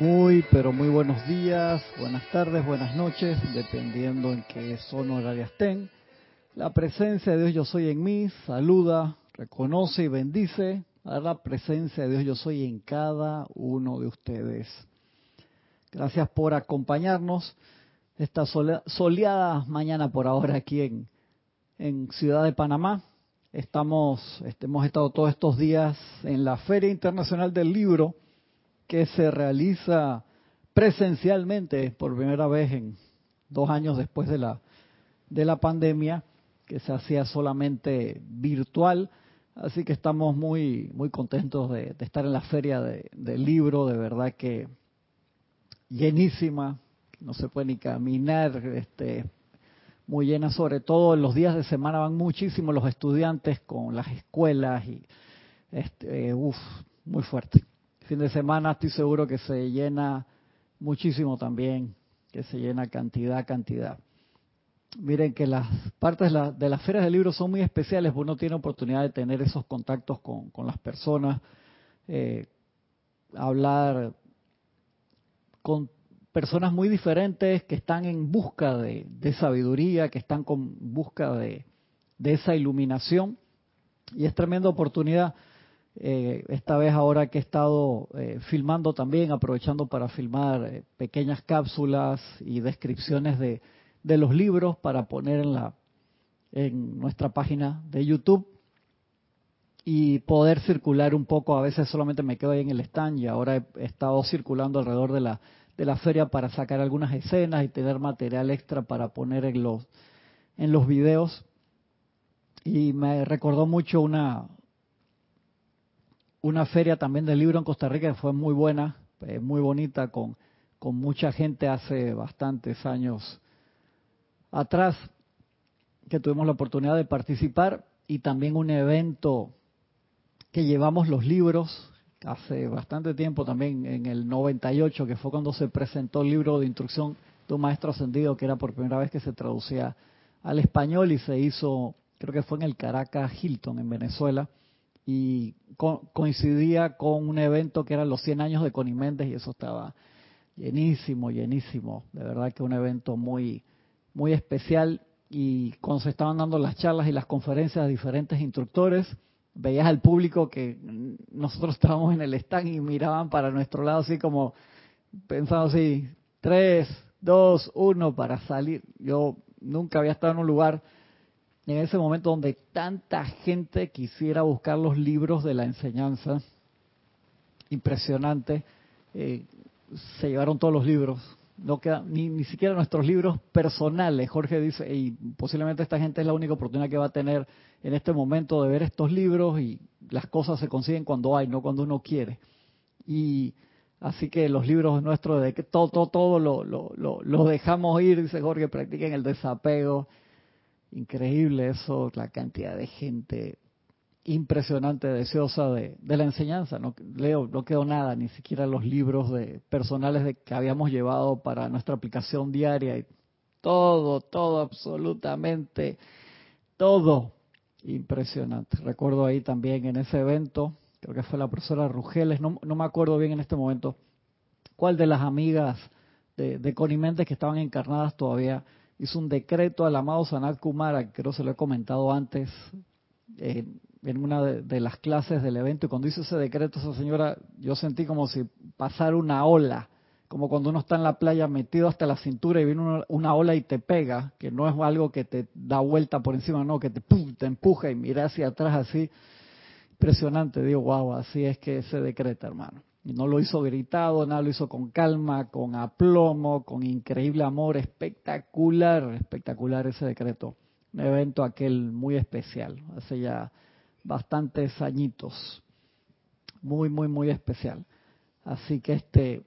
Muy, pero muy buenos días, buenas tardes, buenas noches, dependiendo en qué zona horaria estén. La presencia de Dios Yo Soy en mí saluda, reconoce y bendice a la presencia de Dios Yo Soy en cada uno de ustedes. Gracias por acompañarnos esta soleada mañana por ahora aquí en, en Ciudad de Panamá. Estamos, este, hemos estado todos estos días en la Feria Internacional del Libro que se realiza presencialmente por primera vez en dos años después de la, de la pandemia, que se hacía solamente virtual. Así que estamos muy, muy contentos de, estar en la feria del libro, de verdad que llenísima, no se puede ni caminar, este, muy llena, sobre todo en los días de semana van muchísimos los estudiantes con las escuelas y este, uff, muy fuerte fin de semana estoy seguro que se llena muchísimo también, que se llena cantidad, cantidad. Miren que las partes de, las ferias de libros son muy especiales, uno tiene oportunidad de tener esos contactos con, las personas, eh, hablar con personas muy diferentes que están en busca de, sabiduría, que están con busca de, de esa iluminación. Y es tremenda oportunidad eh, esta vez ahora que he estado eh, filmando también, aprovechando para filmar eh, pequeñas cápsulas y descripciones de, de, los libros para poner en, la, en nuestra página de YouTube y poder circular un poco. A veces solamente me quedo ahí en el stand y ahora he, estado circulando alrededor de la, de la feria para sacar algunas escenas y tener material extra para poner en los, en los videos. Y me recordó mucho una, una feria también del libro en Costa Rica que fue muy buena, eh, muy bonita, con, con mucha gente hace bastantes años atrás que tuvimos la oportunidad de participar y también un evento que llevamos los libros hace bastante tiempo también en el 98 que fue cuando se presentó el libro de instrucción de un maestro ascendido que era por primera vez que se traducía al español y se hizo creo que fue en el Caracas Hilton en Venezuela y coincidía con un evento que eran los 100 años de Connie Méndez y eso estaba llenísimo, llenísimo. De verdad que un evento muy, muy especial y cuando se estaban dando las charlas y las conferencias de diferentes instructores, veías al público que nosotros estábamos en el stand y miraban para nuestro lado así como pensando así, tres, dos, uno para salir. Yo nunca había estado en un lugar en ese momento donde tanta gente quisiera buscar los libros de la enseñanza, impresionante, eh, se llevaron todos los libros, no queda ni, ni siquiera nuestros libros personales. Jorge dice, y posiblemente esta gente es la única oportunidad que va a tener en este momento de ver estos libros y las cosas se consiguen cuando hay, no cuando uno quiere. Y así que los libros nuestros, de que todo, todo, todo lo, lo, lo dejamos ir, dice Jorge, practiquen el desapego Increíble eso, la cantidad de gente impresionante, deseosa de, la enseñanza. No leo, no quedó nada, ni siquiera los libros de personales de, que habíamos llevado para nuestra aplicación diaria. Y todo, todo, absolutamente, todo impresionante. Recuerdo ahí también en ese evento, creo que fue la profesora Rugeles, no, me acuerdo bien en este momento cuál de las amigas de, de Conimentes que estaban encarnadas todavía hizo un decreto al amado Sanat Kumara, creo se lo he comentado antes en una de, las clases del evento, y cuando hizo ese decreto esa señora, yo sentí como si pasara una ola, como cuando uno está en la playa metido hasta la cintura y viene una, ola y te pega, que no es algo que te da vuelta por encima, no, que te, te empuja y mira hacia atrás así. Impresionante, digo, wow, así es que se decreta, hermano. No lo hizo gritado, nada, lo hizo con calma, con aplomo, con increíble amor, espectacular, espectacular ese decreto. Un evento aquel muy especial, hace ya bastantes añitos. Muy, muy, muy especial. Así que este,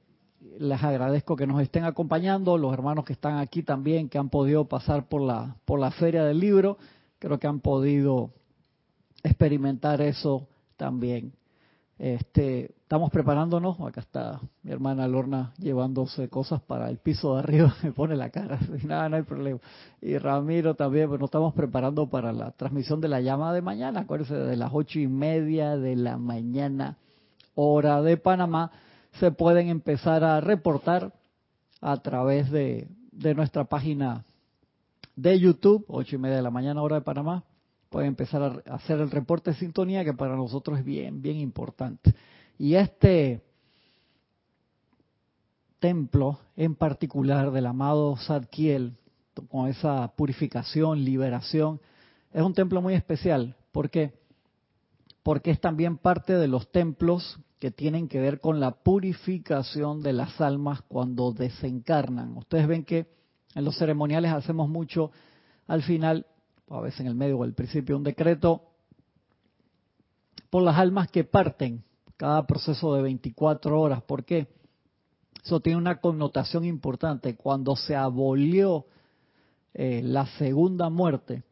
les agradezco que nos estén acompañando, los hermanos que están aquí también, que han podido pasar por la, por la feria del libro, creo que han podido experimentar eso también. Este, estamos preparándonos, acá está mi hermana Lorna llevándose cosas para el piso de arriba, me pone la cara, no hay problema. Y Ramiro también, pues nos estamos preparando para la transmisión de la llama de mañana, acuérdense, de las ocho y media de la mañana, hora de Panamá, se pueden empezar a reportar a través de, de nuestra página de YouTube, ocho y media de la mañana hora de Panamá. Pueden empezar a hacer el reporte de sintonía que para nosotros es bien, bien importante. Y este templo en particular del amado Sadkiel, con esa purificación, liberación, es un templo muy especial. ¿Por qué? Porque es también parte de los templos que tienen que ver con la purificación de las almas cuando desencarnan. Ustedes ven que en los ceremoniales hacemos mucho al final, a veces en el medio o al principio, un decreto por las almas que parten cada proceso de 24 horas. ¿Por qué? Eso tiene una connotación importante. Cuando se abolió eh, la segunda muerte,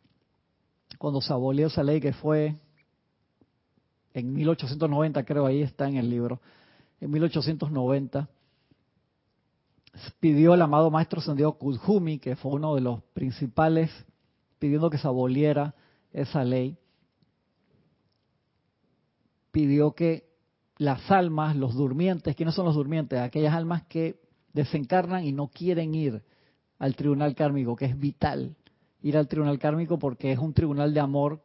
cuando se abolió esa ley que fue en 1890, creo ahí está en el libro, en 1890, pidió el amado maestro Sendido Kudjumi, que fue uno de los principales, pidiendo que se aboliera esa ley, pidió que las almas, los durmientes, ¿quiénes son los durmientes? Aquellas almas que desencarnan y no quieren ir al tribunal kármico, que es vital ir al tribunal kármico porque es un tribunal de amor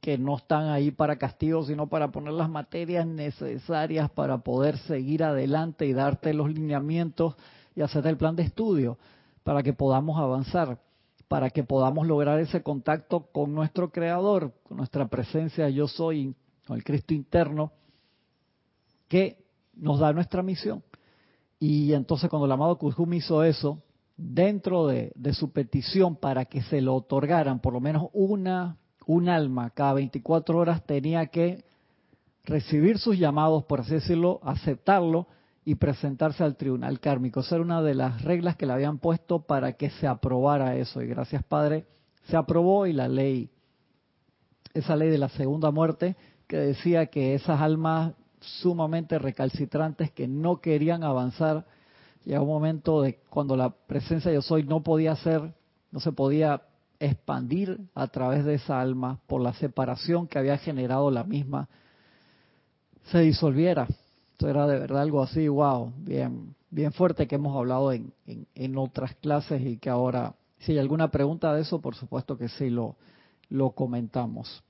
que no están ahí para castigo, sino para poner las materias necesarias para poder seguir adelante y darte los lineamientos y hacer el plan de estudio para que podamos avanzar, para que podamos lograr ese contacto con nuestro Creador, con nuestra presencia yo soy, con el Cristo interno, que nos da nuestra misión. Y entonces cuando el amado Kuzhum hizo eso, dentro de, de, su petición para que se lo otorgaran por lo menos una un alma cada 24 horas tenía que recibir sus llamados, por así decirlo, aceptarlo y presentarse al tribunal kármico. Esa era una de las reglas que le habían puesto para que se aprobara eso. Y gracias, Padre, se aprobó y la ley, esa ley de la segunda muerte, que decía que esas almas sumamente recalcitrantes que no querían avanzar, llegó un momento de cuando la presencia de yo soy no podía ser, no se podía expandir a través de esa alma por la separación que había generado la misma, se disolviera. Esto era de verdad algo así, wow, bien, bien fuerte que hemos hablado en, en, otras clases y que ahora, si hay alguna pregunta de eso, por supuesto que sí lo, comentamos.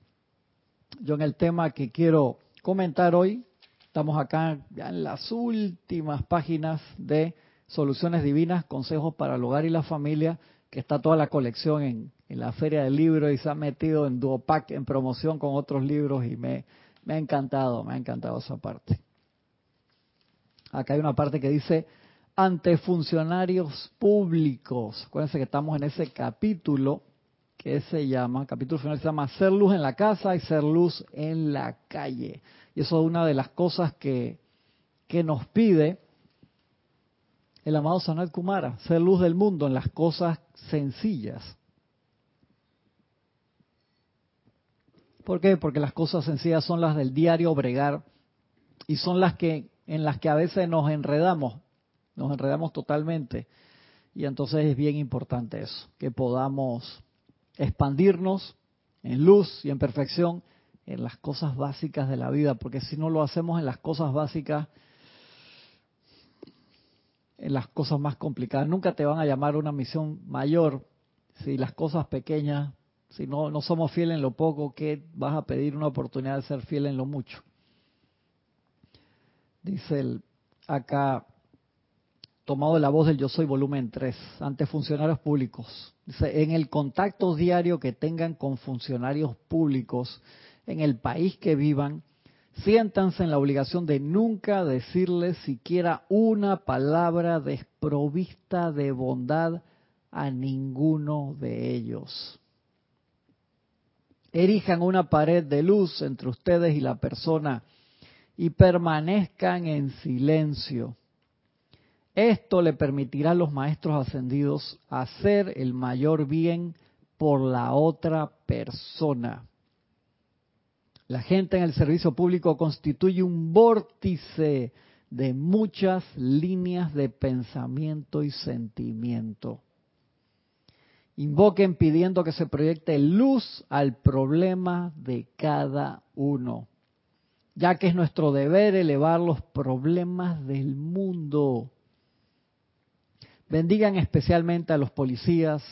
Yo en el tema que quiero comentar hoy, estamos acá ya en las últimas páginas de Soluciones Divinas, Consejos para el Hogar y la Familia, que está toda la colección en, en la feria del libro y se ha metido en Duopac en promoción con otros libros y me ha encantado, me ha encantado esa parte. Acá hay una parte que dice ante funcionarios públicos. Acuérdense que estamos en ese capítulo que se llama, capítulo final se llama Ser luz en la casa y ser luz en la calle. Y eso es una de las cosas que, que nos pide el amado Sanat Kumara, ser luz del mundo en las cosas sencillas. ¿Por qué? Porque las cosas sencillas son las del diario bregar y son las que en las que a veces nos enredamos, nos enredamos totalmente. Y entonces es bien importante eso, que podamos expandirnos en luz y en perfección en las cosas básicas de la vida, porque si no lo hacemos en las cosas básicas, en las cosas más complicadas, nunca te van a llamar una misión mayor si las cosas pequeñas si no, no somos fieles en lo poco, ¿qué vas a pedir una oportunidad de ser fiel en lo mucho? Dice el, acá, tomado de la voz del Yo Soy, volumen 3, ante funcionarios públicos. Dice, en el contacto diario que tengan con funcionarios públicos en el país que vivan, siéntanse en la obligación de nunca decirles siquiera una palabra desprovista de bondad a ninguno de ellos erijan una pared de luz entre ustedes y la persona y permanezcan en silencio. Esto le permitirá a los maestros ascendidos hacer el mayor bien por la otra persona. La gente en el servicio público constituye un vórtice de muchas líneas de pensamiento y sentimiento. Invoquen pidiendo que se proyecte luz al problema de cada uno. Ya que es nuestro deber elevar los problemas del mundo. Bendigan especialmente a los policías,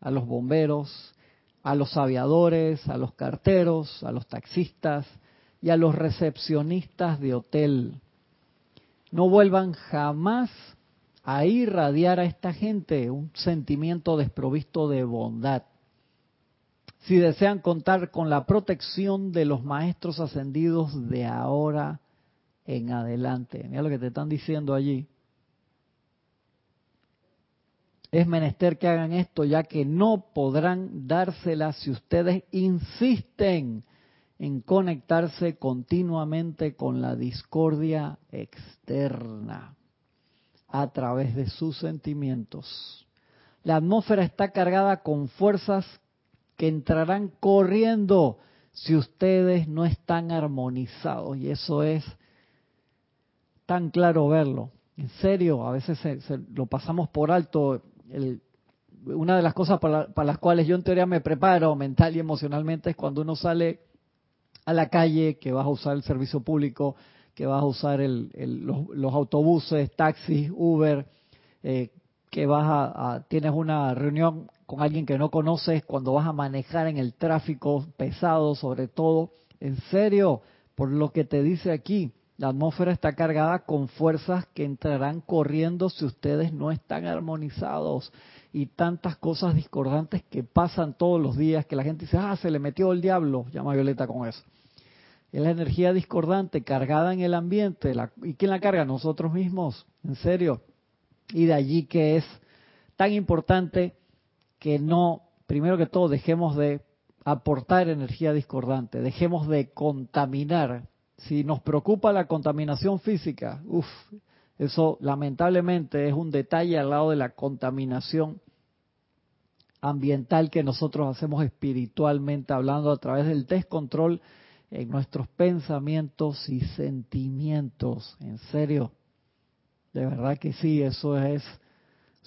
a los bomberos, a los aviadores, a los carteros, a los taxistas y a los recepcionistas de hotel. No vuelvan jamás a irradiar a esta gente un sentimiento desprovisto de bondad. Si desean contar con la protección de los maestros ascendidos de ahora en adelante. Mira lo que te están diciendo allí. Es menester que hagan esto ya que no podrán dársela si ustedes insisten en conectarse continuamente con la discordia externa a través de sus sentimientos. La atmósfera está cargada con fuerzas que entrarán corriendo si ustedes no están armonizados. Y eso es tan claro verlo. En serio, a veces lo pasamos por alto. una de las cosas para, las cuales yo en teoría me preparo mental y emocionalmente es cuando uno sale a la calle, que vas a usar el servicio público, que vas a usar los, autobuses, taxis, Uber, eh, que vas a, tienes una reunión con alguien que no conoces, cuando vas a manejar en el tráfico pesado, sobre todo, en serio, por lo que te dice aquí, la atmósfera está cargada con fuerzas que entrarán corriendo si ustedes no están armonizados y tantas cosas discordantes que pasan todos los días que la gente dice, ah, se le metió el diablo, llama Violeta con eso es la energía discordante cargada en el ambiente. ¿Y quién la carga? Nosotros mismos, en serio. Y de allí que es tan importante que no, primero que todo, dejemos de aportar energía discordante, dejemos de contaminar. Si nos preocupa la contaminación física, uff, eso lamentablemente es un detalle al lado de la contaminación ambiental que nosotros hacemos espiritualmente hablando a través del descontrol en nuestros pensamientos y sentimientos. En serio, de verdad que sí, eso es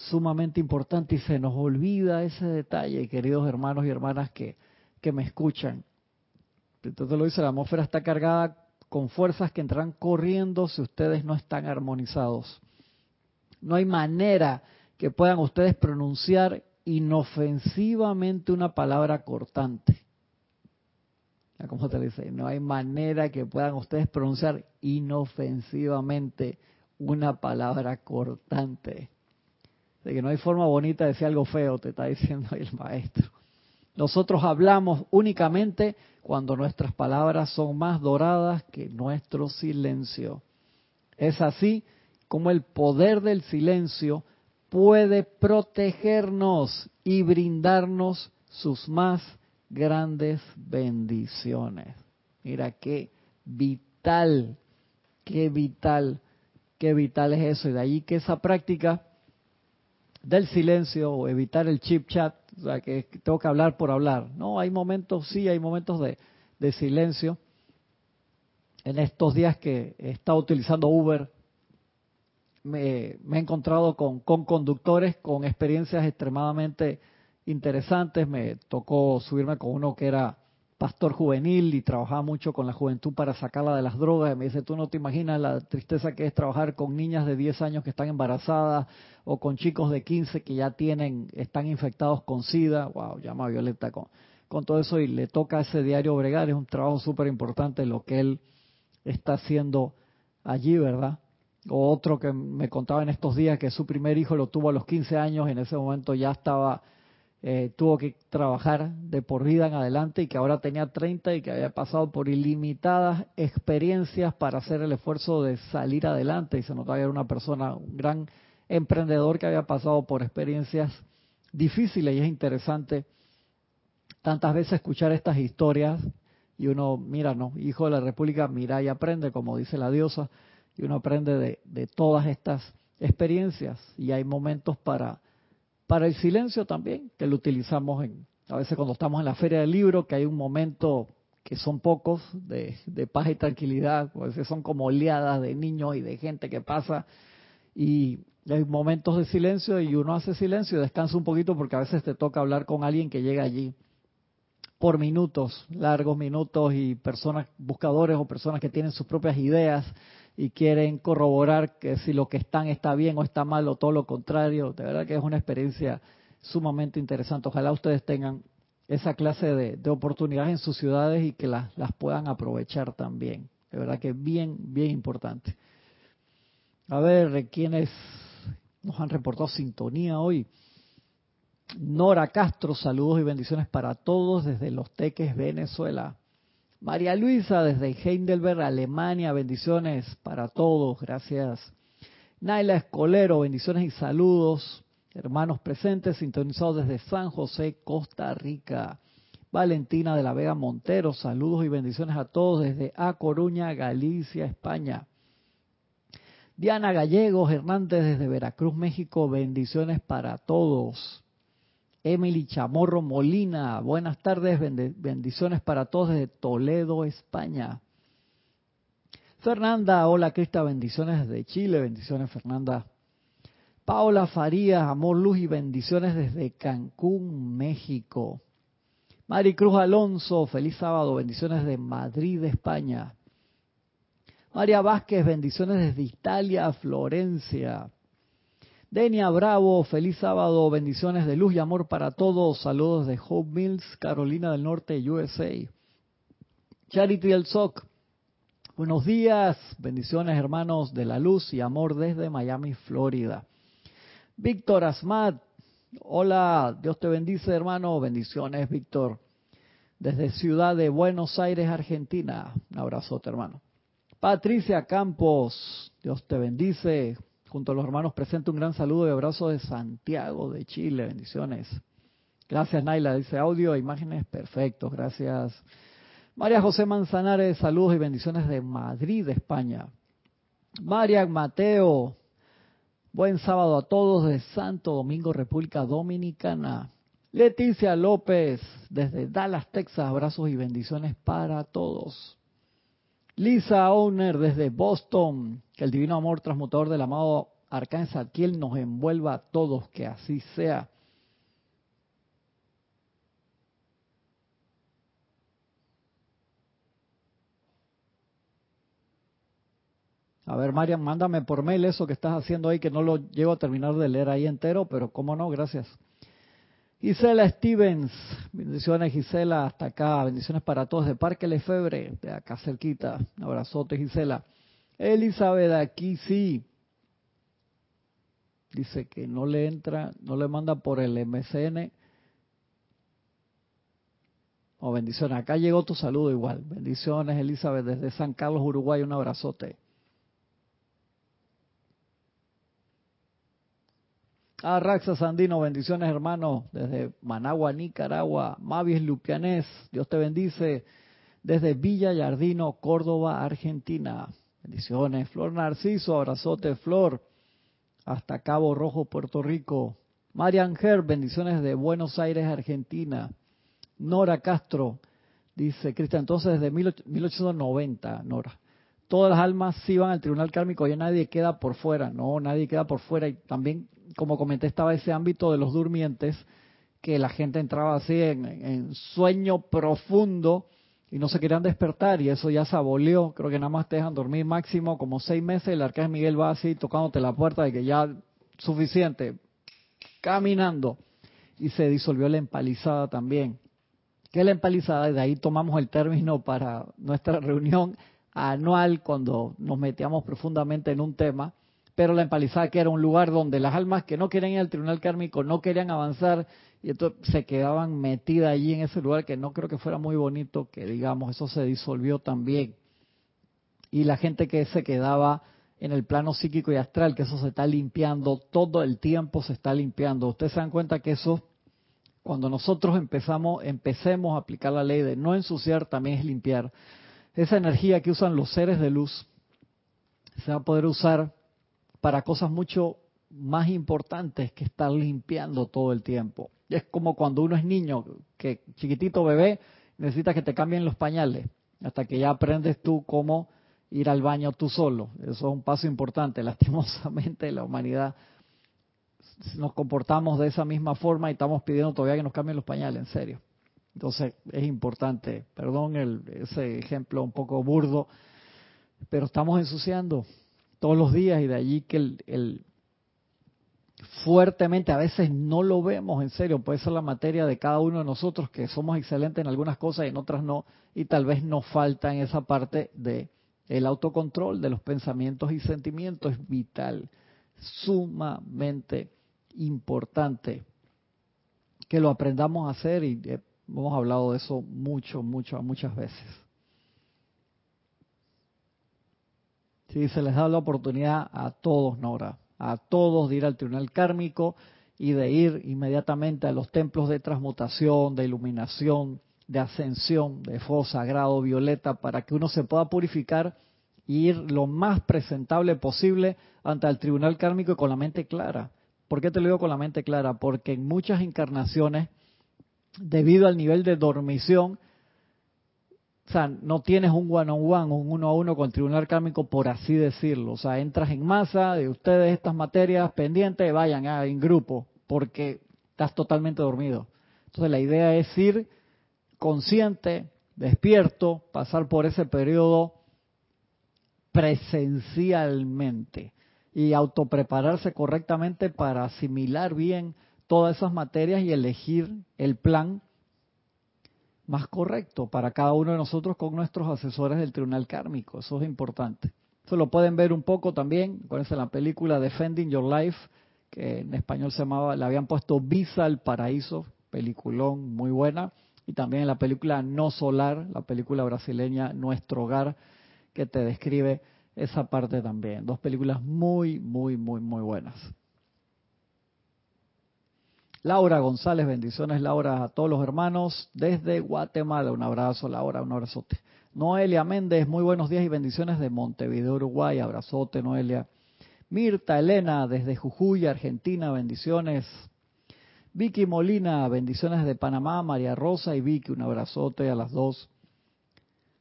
sumamente importante y se nos olvida ese detalle, queridos hermanos y hermanas que, que me escuchan. Entonces lo dice, la atmósfera está cargada con fuerzas que entrarán corriendo si ustedes no están armonizados. No hay manera que puedan ustedes pronunciar inofensivamente una palabra cortante. ¿Cómo te dice? No hay manera que puedan ustedes pronunciar inofensivamente una palabra cortante. De que no hay forma bonita de decir algo feo, te está diciendo el maestro. Nosotros hablamos únicamente cuando nuestras palabras son más doradas que nuestro silencio. Es así como el poder del silencio puede protegernos y brindarnos sus más grandes bendiciones. Mira qué vital, qué vital, qué vital es eso. Y de ahí que esa práctica del silencio o evitar el chip chat, o sea, que tengo que hablar por hablar. No, hay momentos, sí, hay momentos de, de silencio. En estos días que he estado utilizando Uber, me, me he encontrado con, con conductores con experiencias extremadamente interesantes. Me tocó subirme con uno que era pastor juvenil y trabajaba mucho con la juventud para sacarla de las drogas. Y me dice, tú no te imaginas la tristeza que es trabajar con niñas de 10 años que están embarazadas o con chicos de 15 que ya tienen, están infectados con SIDA. Wow, llama a Violeta con, con todo eso y le toca a ese diario bregar. Es un trabajo súper importante lo que él está haciendo allí, ¿verdad? O otro que me contaba en estos días que su primer hijo lo tuvo a los 15 años, en ese momento ya estaba eh, tuvo que trabajar de por vida en adelante y que ahora tenía 30 y que había pasado por ilimitadas experiencias para hacer el esfuerzo de salir adelante. Y se notaba que era una persona, un gran emprendedor que había pasado por experiencias difíciles. Y es interesante tantas veces escuchar estas historias y uno mira, no, hijo de la República, mira y aprende, como dice la diosa, y uno aprende de, de todas estas experiencias. Y hay momentos para para el silencio también, que lo utilizamos en, a veces cuando estamos en la feria del libro, que hay un momento que son pocos de, paz y tranquilidad, a veces son como oleadas de niños y de gente que pasa y hay momentos de silencio y uno hace silencio y descansa un poquito porque a veces te toca hablar con alguien que llega allí por minutos, largos minutos y personas, buscadores o personas que tienen sus propias ideas y quieren corroborar que si lo que están está bien o está mal o todo lo contrario. De verdad que es una experiencia sumamente interesante. Ojalá ustedes tengan esa clase de, oportunidades en sus ciudades y que las, las puedan aprovechar también. De verdad que es bien, bien importante. A ver, ¿quiénes nos han reportado sintonía hoy? Nora Castro, saludos y bendiciones para todos desde Los Teques, Venezuela. María Luisa desde Heidelberg, Alemania, bendiciones para todos, gracias. Naila Escolero, bendiciones y saludos. Hermanos presentes, sintonizados desde San José, Costa Rica. Valentina de la Vega Montero, saludos y bendiciones a todos desde A Coruña, Galicia, España. Diana Gallegos Hernández desde Veracruz, México, bendiciones para todos. Emily Chamorro Molina, buenas tardes, bendiciones para todos desde Toledo, España. Fernanda, hola Crista, bendiciones desde Chile, bendiciones Fernanda. Paola Farías, amor, luz y bendiciones desde Cancún, México. Maricruz Alonso, feliz sábado, bendiciones de Madrid, España. María Vázquez, bendiciones desde Italia, Florencia. Denia Bravo, feliz sábado, bendiciones de luz y amor para todos. Saludos de Hope Mills, Carolina del Norte, USA. Charity El Soc, buenos días, bendiciones hermanos de la luz y amor desde Miami, Florida. Víctor Asmat, hola, Dios te bendice hermano, bendiciones Víctor. Desde Ciudad de Buenos Aires, Argentina, un abrazote hermano. Patricia Campos, Dios te bendice. Junto a los hermanos presento un gran saludo y abrazo de Santiago, de Chile. Bendiciones. Gracias, Naila. Dice audio e imágenes perfectos. Gracias. María José Manzanares, saludos y bendiciones de Madrid, España. María Mateo, buen sábado a todos de Santo Domingo, República Dominicana. Leticia López, desde Dallas, Texas, abrazos y bendiciones para todos. Lisa Owner desde Boston, que el divino amor transmutador del amado Arcángel Zadkiel nos envuelva a todos, que así sea. A ver, Marian, mándame por mail eso que estás haciendo ahí, que no lo llego a terminar de leer ahí entero, pero cómo no, gracias. Gisela Stevens, bendiciones Gisela, hasta acá, bendiciones para todos de Parque Lefebre, de acá cerquita, un abrazote Gisela. Elizabeth, aquí sí, dice que no le entra, no le manda por el MCN. Oh, bendiciones, acá llegó tu saludo igual. Bendiciones Elizabeth desde San Carlos, Uruguay, un abrazote. Ah, Raxa Sandino, bendiciones hermano, desde Managua, Nicaragua. Mavis Lupianés, Dios te bendice, desde Villa Yardino, Córdoba, Argentina. Bendiciones. Flor Narciso, abrazote, Flor, hasta Cabo Rojo, Puerto Rico. Marian Herb, bendiciones de Buenos Aires, Argentina. Nora Castro, dice Cristian, entonces desde 1890, Nora. Todas las almas sí van al tribunal kármico, y nadie queda por fuera. No, nadie queda por fuera. Y también como comenté, estaba ese ámbito de los durmientes, que la gente entraba así en, sueño profundo y no se querían despertar y eso ya se abolió. Creo que nada más te dejan dormir máximo como seis meses. El arcángel Miguel va así tocándote la puerta de que ya suficiente, caminando. Y se disolvió la empalizada también. ¿Qué es la empalizada? De ahí tomamos el término para nuestra reunión anual cuando nos metíamos profundamente en un tema pero la empalizada que era un lugar donde las almas que no querían ir al tribunal kármico no querían avanzar y entonces se quedaban metidas allí en ese lugar que no creo que fuera muy bonito, que digamos, eso se disolvió también. Y la gente que se quedaba en el plano psíquico y astral, que eso se está limpiando, todo el tiempo se está limpiando. Ustedes se dan cuenta que eso, cuando nosotros empezamos, empecemos a aplicar la ley de no ensuciar, también es limpiar. Esa energía que usan los seres de luz se va a poder usar para cosas mucho más importantes que estar limpiando todo el tiempo. Es como cuando uno es niño, que chiquitito bebé, necesitas que te cambien los pañales, hasta que ya aprendes tú cómo ir al baño tú solo. Eso es un paso importante. Lastimosamente la humanidad nos comportamos de esa misma forma y estamos pidiendo todavía que nos cambien los pañales, en serio. Entonces es importante, perdón el, ese ejemplo un poco burdo, pero estamos ensuciando todos los días y de allí que el, fuertemente, a veces no lo vemos en serio, puede ser la materia de cada uno de nosotros, que somos excelentes en algunas cosas y en otras no, y tal vez nos falta en esa parte de el autocontrol de los pensamientos y sentimientos es vital, sumamente importante que lo aprendamos a hacer y hemos hablado de eso mucho, mucho, muchas veces. Sí, se les da la oportunidad a todos, Nora, a todos de ir al tribunal kármico y de ir inmediatamente a los templos de transmutación, de iluminación, de ascensión, de fuego sagrado, violeta, para que uno se pueda purificar y ir lo más presentable posible ante el tribunal kármico y con la mente clara. ¿Por qué te lo digo con la mente clara? Porque en muchas encarnaciones, debido al nivel de dormición, o sea, no tienes un one on one, un uno a uno con el tribunal kármico, por así decirlo. O sea, entras en masa de ustedes estas materias pendientes, vayan ah, en grupo, porque estás totalmente dormido. Entonces la idea es ir consciente, despierto, pasar por ese periodo presencialmente y autoprepararse correctamente para asimilar bien todas esas materias y elegir el plan más correcto para cada uno de nosotros con nuestros asesores del tribunal kármico. Eso es importante. Eso lo pueden ver un poco también, acuérdense en la película Defending Your Life, que en español se llamaba, le habían puesto Visa al Paraíso, peliculón muy buena, y también en la película No Solar, la película brasileña Nuestro Hogar, que te describe esa parte también. Dos películas muy, muy, muy, muy buenas. Laura González, bendiciones Laura a todos los hermanos desde Guatemala. Un abrazo Laura, un abrazote. Noelia Méndez, muy buenos días y bendiciones de Montevideo, Uruguay. Abrazote Noelia. Mirta Elena desde Jujuy, Argentina, bendiciones. Vicky Molina, bendiciones de Panamá. María Rosa y Vicky, un abrazote a las dos.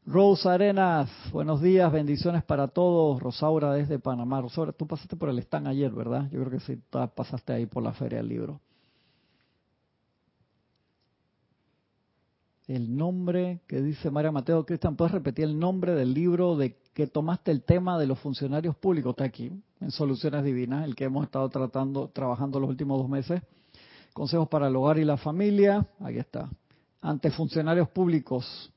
Rosa Arenas, buenos días, bendiciones para todos. Rosaura desde Panamá. Rosaura, tú pasaste por el stand ayer, ¿verdad? Yo creo que sí, pasaste ahí por la Feria del Libro. El nombre que dice María Mateo Cristian, ¿puedes repetir el nombre del libro de que tomaste el tema de los funcionarios públicos? Está aquí, en Soluciones Divinas, el que hemos estado tratando, trabajando los últimos dos meses. Consejos para el hogar y la familia, aquí está. Ante funcionarios públicos.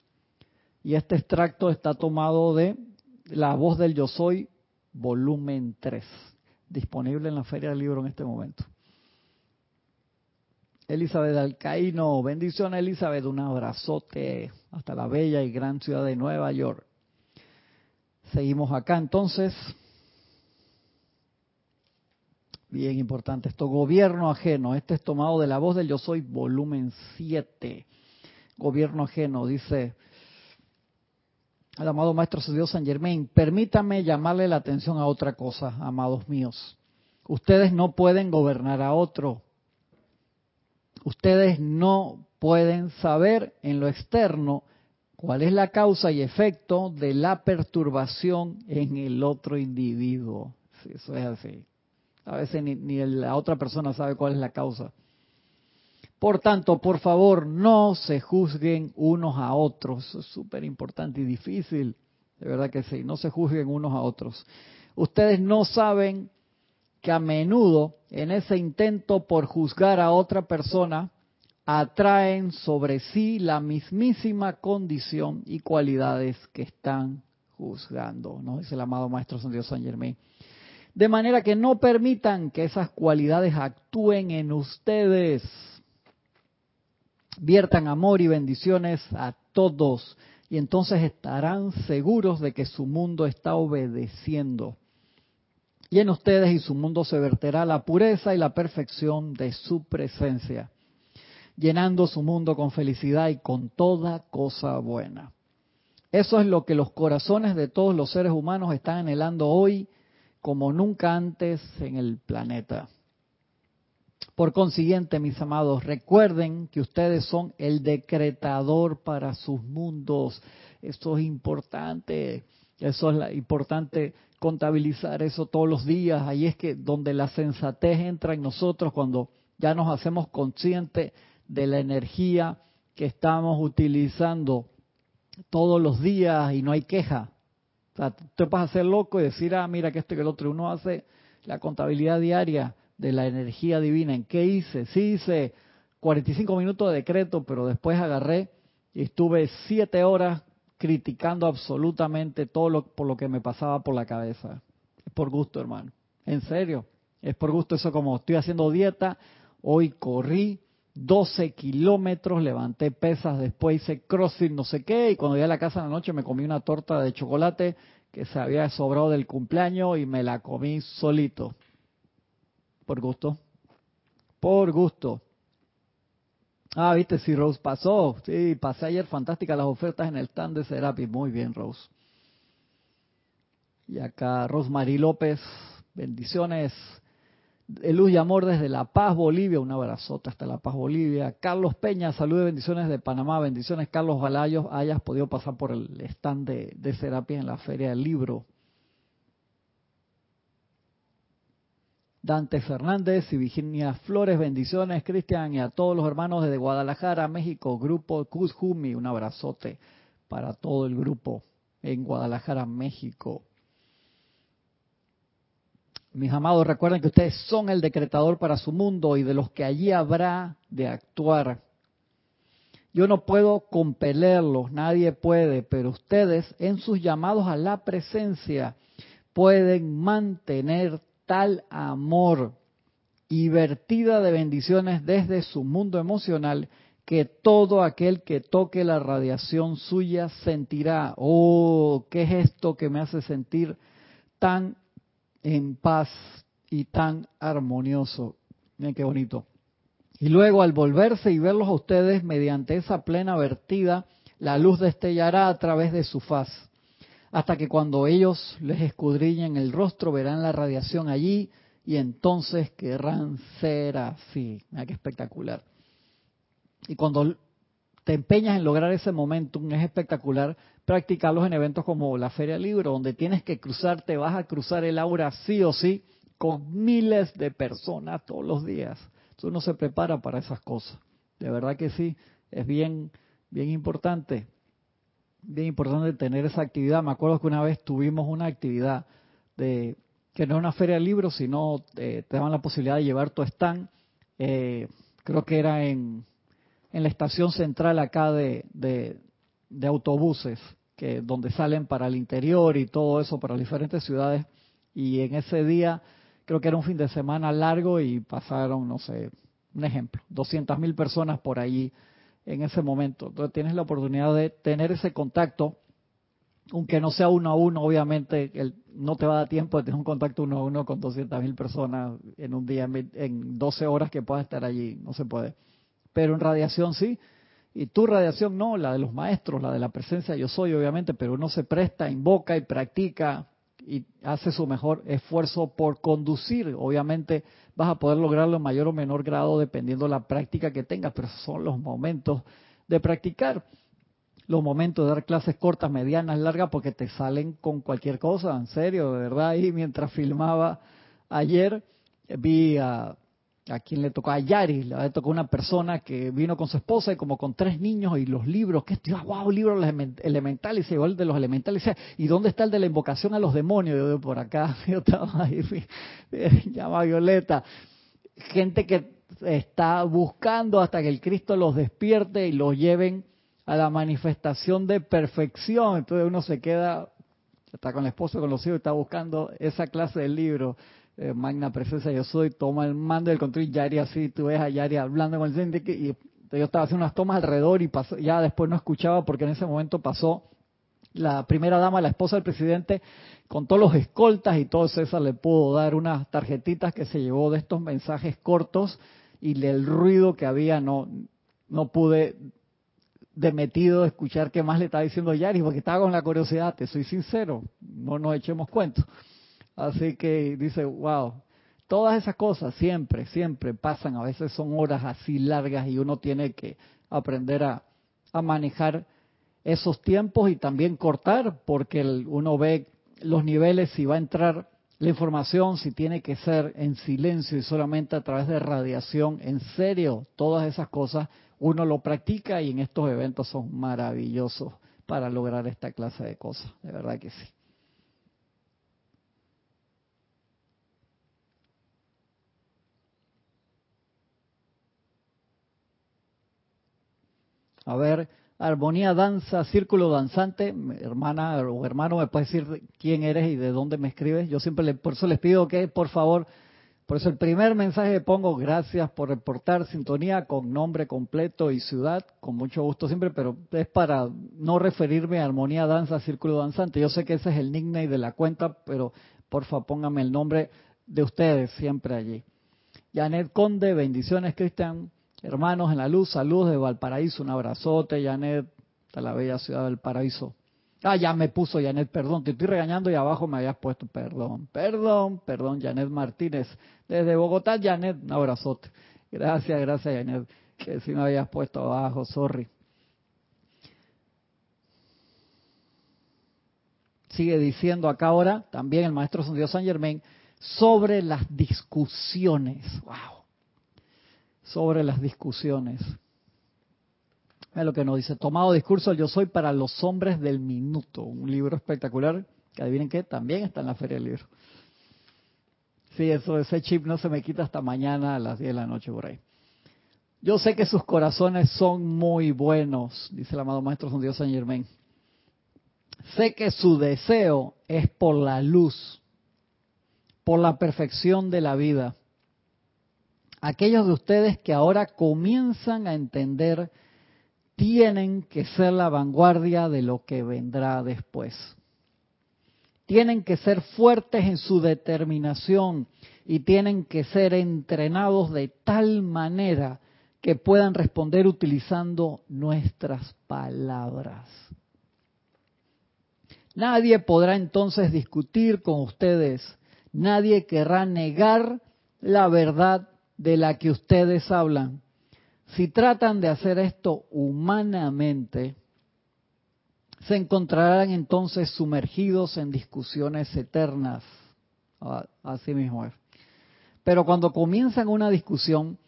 Y este extracto está tomado de La voz del yo soy, volumen 3, disponible en la Feria del Libro en este momento. Elizabeth Alcaíno, bendición Elizabeth, un abrazote hasta la bella y gran ciudad de Nueva York. Seguimos acá entonces. Bien importante esto, gobierno ajeno. Este es tomado de la voz del Yo Soy, volumen 7. Gobierno ajeno, dice el amado Maestro Dios San Germain. Permítame llamarle la atención a otra cosa, amados míos. Ustedes no pueden gobernar a otro ustedes no pueden saber en lo externo cuál es la causa y efecto de la perturbación en el otro individuo. eso es así. A veces ni, ni, la otra persona sabe cuál es la causa. Por tanto, por favor, no se juzguen unos a otros. Eso es súper importante y difícil. De verdad que sí, no se juzguen unos a otros. Ustedes no saben que a menudo en ese intento por juzgar a otra persona atraen sobre sí la mismísima condición y cualidades que están juzgando, ¿no? Dice el amado Maestro San Dios San Germain. De manera que no permitan que esas cualidades actúen en ustedes. Viertan amor y bendiciones a todos y entonces estarán seguros de que su mundo está obedeciendo y en ustedes y su mundo se verterá la pureza y la perfección de su presencia, llenando su mundo con felicidad y con toda cosa buena. Eso es lo que los corazones de todos los seres humanos están anhelando hoy como nunca antes en el planeta. Por consiguiente, mis amados, recuerden que ustedes son el decretador para sus mundos. Eso es importante. Eso es importante contabilizar eso todos los días. Ahí es que donde la sensatez entra en nosotros cuando ya nos hacemos conscientes de la energía que estamos utilizando todos los días y no hay queja. O sea, te vas a hacer loco y decir, ah, mira que esto que el otro. Uno hace la contabilidad diaria de la energía divina. ¿En qué hice? Sí hice 45 minutos de decreto, pero después agarré y estuve siete horas criticando absolutamente todo lo, por lo que me pasaba por la cabeza. Es por gusto, hermano. En serio. Es por gusto eso como estoy haciendo dieta. Hoy corrí 12 kilómetros, levanté pesas, después hice crossfit, no sé qué, y cuando llegué a la casa en la noche me comí una torta de chocolate que se había sobrado del cumpleaños y me la comí solito. Por gusto. Por gusto. Ah, viste, si Rose pasó. Sí, pasé ayer fantástica las ofertas en el stand de Serapi. Muy bien, Rose. Y acá Rosemary López, bendiciones. De luz y amor desde La Paz, Bolivia. Un abrazote hasta La Paz, Bolivia. Carlos Peña, saludos y bendiciones de Panamá. Bendiciones, Carlos Balayos. Hayas podido pasar por el stand de, de Serapis en la Feria del Libro. Dante Fernández y Virginia Flores, bendiciones, Cristian, y a todos los hermanos desde Guadalajara, México, grupo Kuzhumi, un abrazote para todo el grupo en Guadalajara, México. Mis amados, recuerden que ustedes son el decretador para su mundo y de los que allí habrá de actuar. Yo no puedo compelerlos, nadie puede, pero ustedes en sus llamados a la presencia pueden mantener tal amor y vertida de bendiciones desde su mundo emocional que todo aquel que toque la radiación suya sentirá, oh, ¿qué es esto que me hace sentir tan en paz y tan armonioso. Miren qué bonito. Y luego al volverse y verlos a ustedes mediante esa plena vertida, la luz destellará a través de su faz, hasta que cuando ellos les escudriñen el rostro verán la radiación allí y entonces querrán ser así. Mira qué espectacular. Y cuando te empeñas en lograr ese momentum, es espectacular practicarlos en eventos como la Feria Libro, donde tienes que cruzarte, vas a cruzar el aura sí o sí con miles de personas todos los días. Entonces uno se prepara para esas cosas. De verdad que sí, es bien, bien importante, bien importante tener esa actividad. Me acuerdo que una vez tuvimos una actividad de que no era una feria de libros, sino eh, te daban la posibilidad de llevar tu stand. Eh, creo que era en, la estación central acá de, de autobuses que donde salen para el interior y todo eso para diferentes ciudades y en ese día creo que era un fin de semana largo y pasaron no sé un ejemplo 200 mil personas por allí en ese momento. Entonces tienes la oportunidad de tener ese contacto aunque no sea uno a uno obviamente el, no te va a dar tiempo de tener un contacto uno a uno con 200 mil personas en un día en 12 horas que puedas estar allí no se puede. Pero en radiación sí y tu radiación no, la de los maestros, la de la presencia yo soy, obviamente, pero uno se presta, invoca y practica y hace su mejor esfuerzo por conducir. Obviamente vas a poder lograrlo en mayor o menor grado dependiendo de la práctica que tengas, pero son los momentos de practicar. Los momentos de dar clases cortas, medianas, largas, porque te salen con cualquier cosa, en serio, de verdad. Y mientras filmaba ayer, vi a a quien le tocó a Yari, le tocó una persona que vino con su esposa y como con tres niños y los libros, que esto, wow, libros elementales, y el de los elementales, y ¿dónde está el de la invocación a los demonios? Yo por acá, yo estaba ahí, llama Violeta, gente que está buscando hasta que el Cristo los despierte y los lleven a la manifestación de perfección, entonces uno se queda, está con la esposa, con los hijos, está buscando esa clase de libro eh, magna presencia yo soy, toma el mando del control Yari así, tú ves a Yari hablando con el presidente y yo estaba haciendo unas tomas alrededor y pasó, ya después no escuchaba porque en ese momento pasó la primera dama, la esposa del presidente, con todos los escoltas y todo César le pudo dar unas tarjetitas que se llevó de estos mensajes cortos y el ruido que había no, no pude de metido escuchar qué más le estaba diciendo Yari porque estaba con la curiosidad, te soy sincero, no nos echemos cuentos. Así que dice, wow, todas esas cosas siempre, siempre pasan, a veces son horas así largas y uno tiene que aprender a, manejar esos tiempos y también cortar, porque uno ve los niveles, si va a entrar la información, si tiene que ser en silencio y solamente a través de radiación, en serio, todas esas cosas uno lo practica y en estos eventos son maravillosos para lograr esta clase de cosas, de verdad que sí. A ver, armonía, danza, círculo danzante. Hermana o hermano, ¿me puedes decir quién eres y de dónde me escribes? Yo siempre, le, por eso les pido que, por favor, por eso el primer mensaje que pongo, gracias por reportar sintonía con nombre completo y ciudad, con mucho gusto siempre, pero es para no referirme a armonía, danza, círculo danzante. Yo sé que ese es el nickname de la cuenta, pero porfa póngame el nombre de ustedes siempre allí. Janet Conde, bendiciones, Cristian. Hermanos en la luz, saludos de Valparaíso, un abrazote, Janet, a la bella ciudad del paraíso. Ah, ya me puso Janet, perdón, te estoy regañando y abajo me habías puesto perdón, perdón, perdón, Janet Martínez. Desde Bogotá, Janet, un abrazote. Gracias, gracias, Janet, que si me habías puesto abajo, sorry. Sigue diciendo acá ahora, también el maestro Dios San Germain, sobre las discusiones. ¡Wow! Sobre las discusiones. Es lo que nos dice, tomado discurso Yo Soy para los hombres del minuto, un libro espectacular, que adivinen que también está en la Feria del Libro. Sí, eso, ese chip no se me quita hasta mañana a las 10 de la noche por ahí. Yo sé que sus corazones son muy buenos, dice el amado Maestro San Dios San Germain. Sé que su deseo es por la luz, por la perfección de la vida aquellos de ustedes que ahora comienzan a entender tienen que ser la vanguardia de lo que vendrá después. Tienen que ser fuertes en su determinación y tienen que ser entrenados de tal manera que puedan responder utilizando nuestras palabras. Nadie podrá entonces discutir con ustedes, nadie querrá negar la verdad de la que ustedes hablan, si tratan de hacer esto humanamente, se encontrarán entonces sumergidos en discusiones eternas. Ah, así mismo es. Pero cuando comienzan una discusión,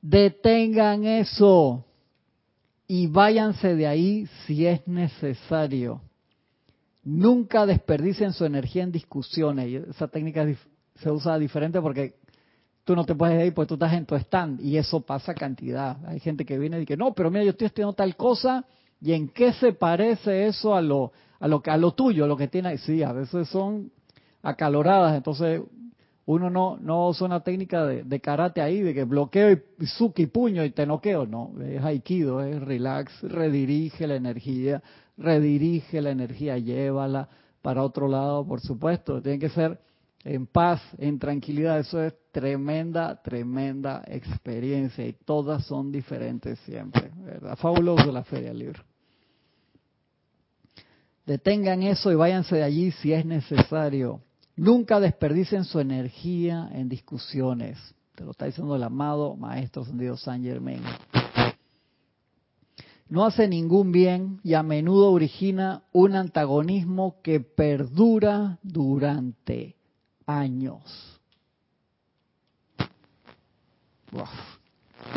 detengan eso y váyanse de ahí si es necesario. Nunca desperdicien su energía en discusiones. Esa técnica se usa diferente porque tú no te puedes ir porque tú estás en tu stand y eso pasa cantidad. Hay gente que viene y dice, no, pero mira, yo estoy estudiando tal cosa y en qué se parece eso a lo, a lo, a lo tuyo, lo que tiene. Sí, a veces son acaloradas, entonces uno no, no usa una técnica de, karate ahí, de que bloqueo y suki puño y te noqueo, no, es aikido, es relax, redirige la energía, redirige la energía, llévala para otro lado, por supuesto, tiene que ser en paz, en tranquilidad. Eso es tremenda, tremenda experiencia y todas son diferentes siempre. ¿verdad? Fabuloso la Feria del. Detengan eso y váyanse de allí si es necesario. Nunca desperdicien su energía en discusiones. Te lo está diciendo el amado Maestro Sendido San Germain. No hace ningún bien y a menudo origina un antagonismo que perdura durante años.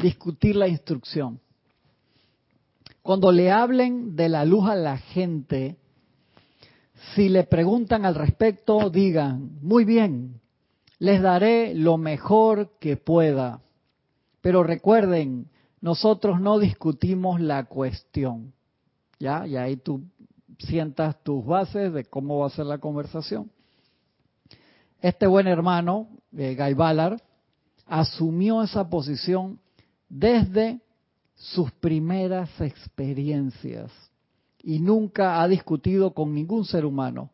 Discutir la instrucción. Cuando le hablen de la luz a la gente, si le preguntan al respecto, digan, muy bien, les daré lo mejor que pueda. Pero recuerden, nosotros no discutimos la cuestión. ¿Ya? Y ahí tú sientas tus bases de cómo va a ser la conversación. Este buen hermano, eh, Guy Ballard, asumió esa posición desde sus primeras experiencias y nunca ha discutido con ningún ser humano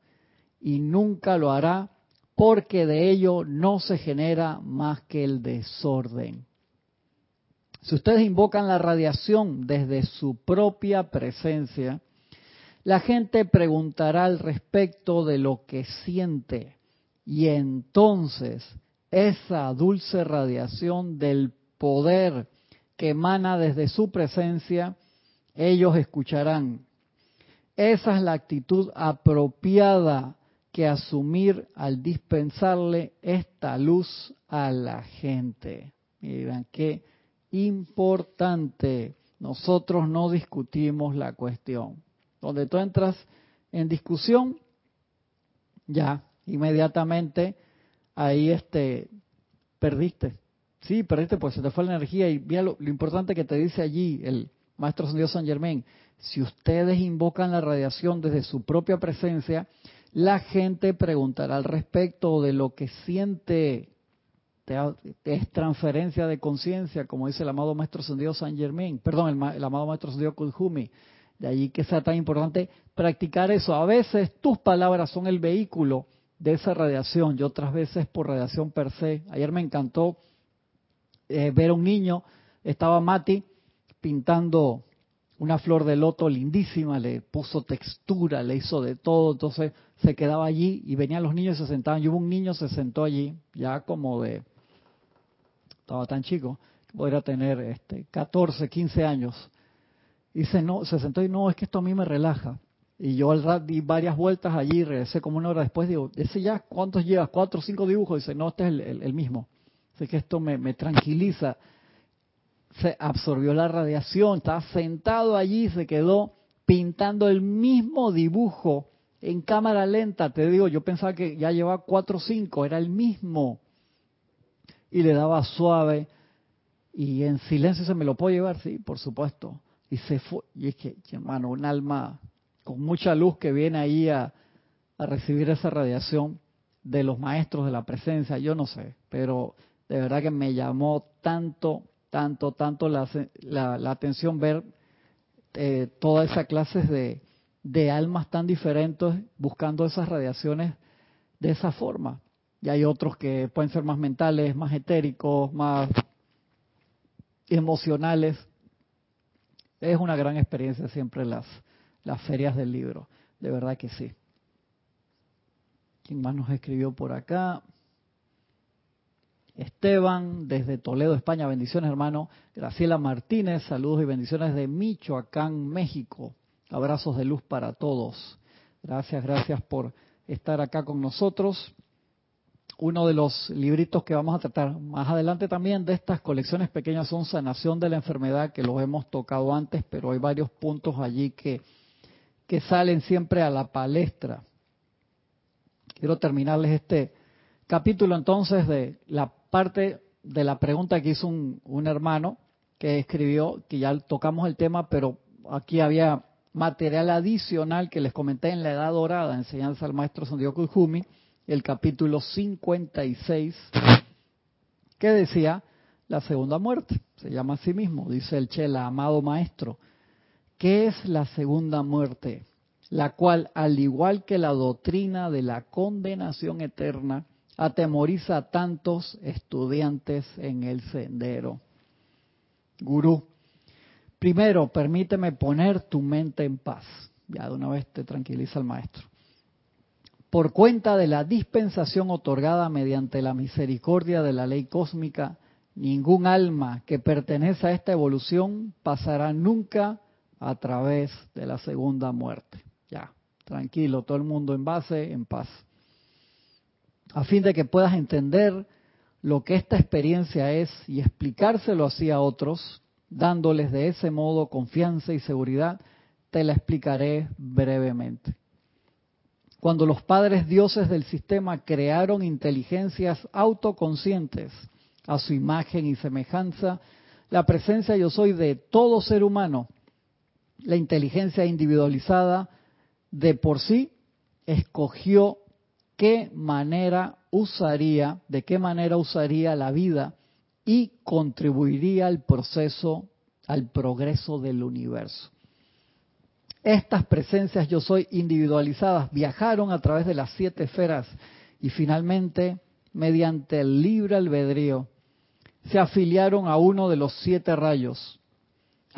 y nunca lo hará porque de ello no se genera más que el desorden. Si ustedes invocan la radiación desde su propia presencia, la gente preguntará al respecto de lo que siente y entonces esa dulce radiación del poder que emana desde su presencia, ellos escucharán. Esa es la actitud apropiada que asumir al dispensarle esta luz a la gente. Miren qué importante. Nosotros no discutimos la cuestión. Donde tú entras en discusión, ya inmediatamente ahí este perdiste. Sí, perdiste, pues se te fue la energía. Y mira lo, importante que te dice allí el Maestro Dios San Germain. Si ustedes invocan la radiación desde su propia presencia, la gente preguntará al respecto de lo que siente. Es transferencia de conciencia, como dice el amado Maestro Dios San Germain, perdón, el, amado Maestro Dios Kudjumi. De allí que sea tan importante practicar eso. A veces tus palabras son el vehículo de esa radiación y otras veces por radiación per se. Ayer me encantó eh, ver a un niño, estaba Mati pintando una flor de loto lindísima, le puso textura, le hizo de todo, entonces se quedaba allí y venían los niños y se sentaban. Y hubo un niño se sentó allí, ya como de, estaba tan chico, podría tener este, 14, 15 años. Y se, no, se sentó y no, es que esto a mí me relaja. Y yo al di varias vueltas allí, regresé como una hora después, digo, ese ya, ¿cuántos llevas? ¿Cuatro o cinco dibujos? Dice, no, este es el, mismo. Sé que esto me, me, tranquiliza. Se absorbió la radiación, estaba sentado allí, se quedó pintando el mismo dibujo en cámara lenta. Te digo, yo pensaba que ya llevaba cuatro o cinco, era el mismo. Y le daba suave. Y en silencio se me lo puedo llevar, sí, por supuesto. Y se fue. Y es que, hermano, un alma con mucha luz que viene ahí a, recibir esa radiación de los maestros de la presencia, yo no sé, pero de verdad que me llamó tanto, tanto, tanto la, la, atención ver eh, toda esa clase de, de almas tan diferentes buscando esas radiaciones de esa forma. Y hay otros que pueden ser más mentales, más etéricos, más emocionales. Es una gran experiencia siempre las, las ferias del libro. De verdad que sí. ¿Quién más nos escribió por acá? Esteban, desde Toledo, España. Bendiciones, hermano. Graciela Martínez, saludos y bendiciones de Michoacán, México. Abrazos de luz para todos. Gracias, gracias por estar acá con nosotros. Uno de los libritos que vamos a tratar más adelante también de estas colecciones pequeñas son Sanación de la Enfermedad, que los hemos tocado antes, pero hay varios puntos allí que que salen siempre a la palestra. Quiero terminarles este capítulo entonces de la parte de la pregunta que hizo un, hermano que escribió, que ya tocamos el tema, pero aquí había material adicional que les comenté en la Edad Dorada, enseñanza al maestro Santiago Kujumi, el capítulo 56, que decía la segunda muerte, se llama a sí mismo, dice el Chela, amado maestro, ¿Qué es la segunda muerte? La cual, al igual que la doctrina de la condenación eterna, atemoriza a tantos estudiantes en el sendero. Gurú, primero permíteme poner tu mente en paz. Ya de una vez te tranquiliza el maestro. Por cuenta de la dispensación otorgada mediante la misericordia de la ley cósmica, ningún alma que pertenece a esta evolución pasará nunca a través de la segunda muerte. Ya, tranquilo, todo el mundo en base, en paz. A fin de que puedas entender lo que esta experiencia es y explicárselo así a otros, dándoles de ese modo confianza y seguridad, te la explicaré brevemente. Cuando los padres dioses del sistema crearon inteligencias autoconscientes a su imagen y semejanza, la presencia yo soy de todo ser humano la inteligencia individualizada de por sí escogió qué manera usaría, de qué manera usaría la vida y contribuiría al proceso, al progreso del universo. Estas presencias yo soy individualizadas viajaron a través de las siete esferas y finalmente, mediante el libre albedrío, se afiliaron a uno de los siete rayos,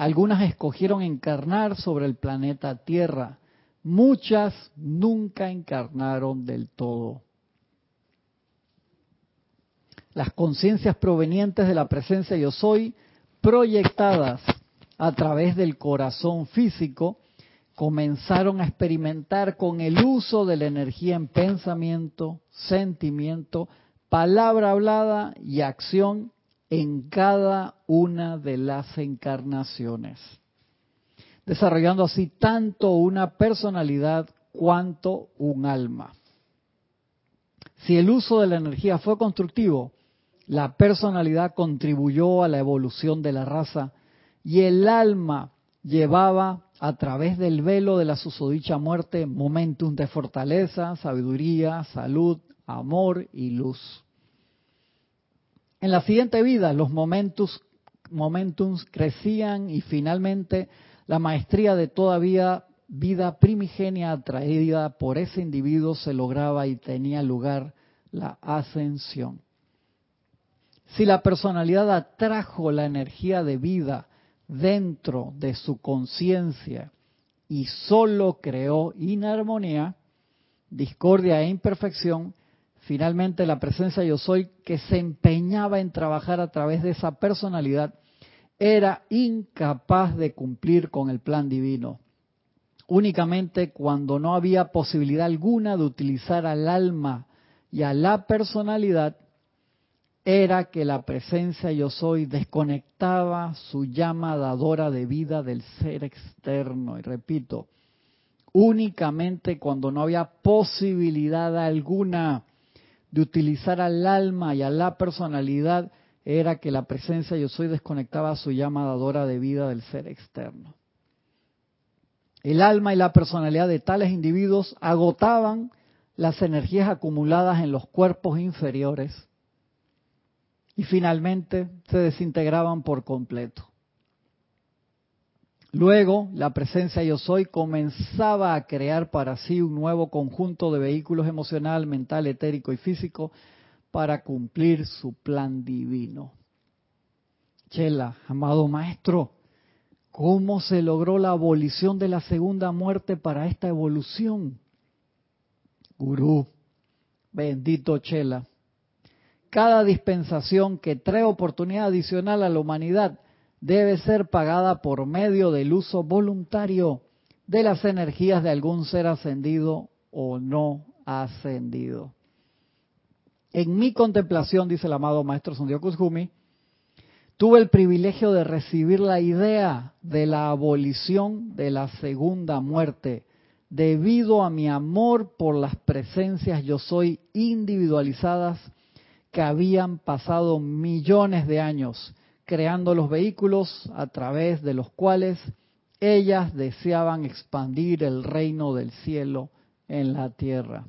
algunas escogieron encarnar sobre el planeta Tierra. Muchas nunca encarnaron del todo. Las conciencias provenientes de la presencia yo soy, proyectadas a través del corazón físico, comenzaron a experimentar con el uso de la energía en pensamiento, sentimiento, palabra hablada y acción en cada una de las encarnaciones, desarrollando así tanto una personalidad cuanto un alma. Si el uso de la energía fue constructivo, la personalidad contribuyó a la evolución de la raza y el alma llevaba a través del velo de la susodicha muerte momentum de fortaleza, sabiduría, salud, amor y luz. En la siguiente vida los momentos, momentums crecían y finalmente la maestría de todavía vida primigenia atraída por ese individuo se lograba y tenía lugar la ascensión. Si la personalidad atrajo la energía de vida dentro de su conciencia y solo creó inarmonía, discordia e imperfección, finalmente la presencia yo soy que se empeñaba en trabajar a través de esa personalidad era incapaz de cumplir con el plan divino. Únicamente cuando no había posibilidad alguna de utilizar al alma y a la personalidad, era que la presencia yo soy desconectaba su llama dadora de vida del ser externo. Y repito, únicamente cuando no había posibilidad alguna de utilizar al alma y a la personalidad, era que la presencia yo soy desconectaba su llama dadora de vida del ser externo. El alma y la personalidad de tales individuos agotaban las energías acumuladas en los cuerpos inferiores y finalmente se desintegraban por completo. Luego, la presencia yo soy comenzaba a crear para sí un nuevo conjunto de vehículos emocional, mental, etérico y físico para cumplir su plan divino. Chela, amado maestro, ¿cómo se logró la abolición de la segunda muerte para esta evolución? Gurú, bendito Chela cada dispensación que trae oportunidad adicional a la humanidad debe ser pagada por medio del uso voluntario de las energías de algún ser ascendido o no ascendido. En mi contemplación, dice el amado maestro Sundio tuve el privilegio de recibir la idea de la abolición de la segunda muerte debido a mi amor por las presencias yo soy individualizadas que habían pasado millones de años creando los vehículos a través de los cuales ellas deseaban expandir el reino del cielo en la tierra.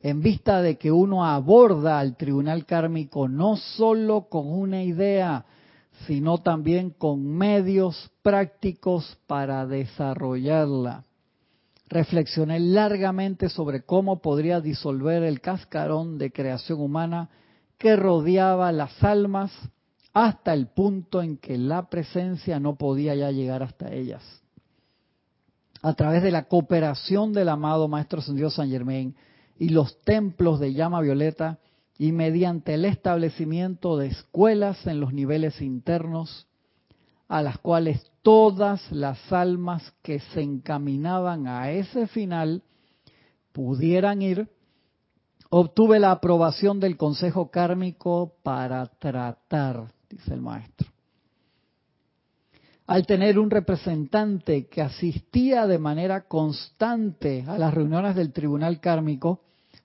En vista de que uno aborda al tribunal kármico no solo con una idea, sino también con medios prácticos para desarrollarla reflexioné largamente sobre cómo podría disolver el cascarón de creación humana que rodeaba las almas hasta el punto en que la presencia no podía ya llegar hasta ellas. A través de la cooperación del amado Maestro Dios San Germain y los templos de llama violeta y mediante el establecimiento de escuelas en los niveles internos, a las cuales todas las almas que se encaminaban a ese final pudieran ir, obtuve la aprobación del Consejo Kármico para tratar, dice el maestro. Al tener un representante que asistía de manera constante a las reuniones del Tribunal Kármico,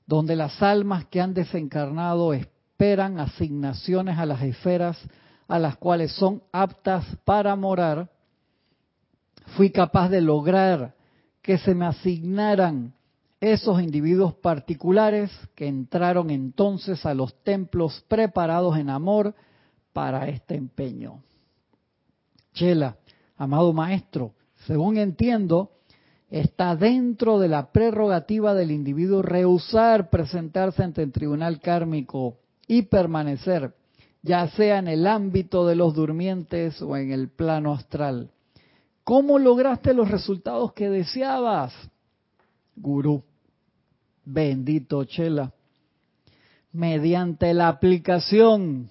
donde las almas que han desencarnado esperan asignaciones a las esferas a las cuales son aptas para morar, fui capaz de lograr que se me asignaran esos individuos particulares que entraron entonces a los templos preparados en amor para este empeño. Chela, amado maestro, según entiendo, está dentro de la prerrogativa del individuo rehusar presentarse ante el tribunal kármico y permanecer ya sea en el ámbito de los durmientes o en el plano astral. ¿Cómo lograste los resultados que deseabas? Gurú, bendito Chela, mediante la aplicación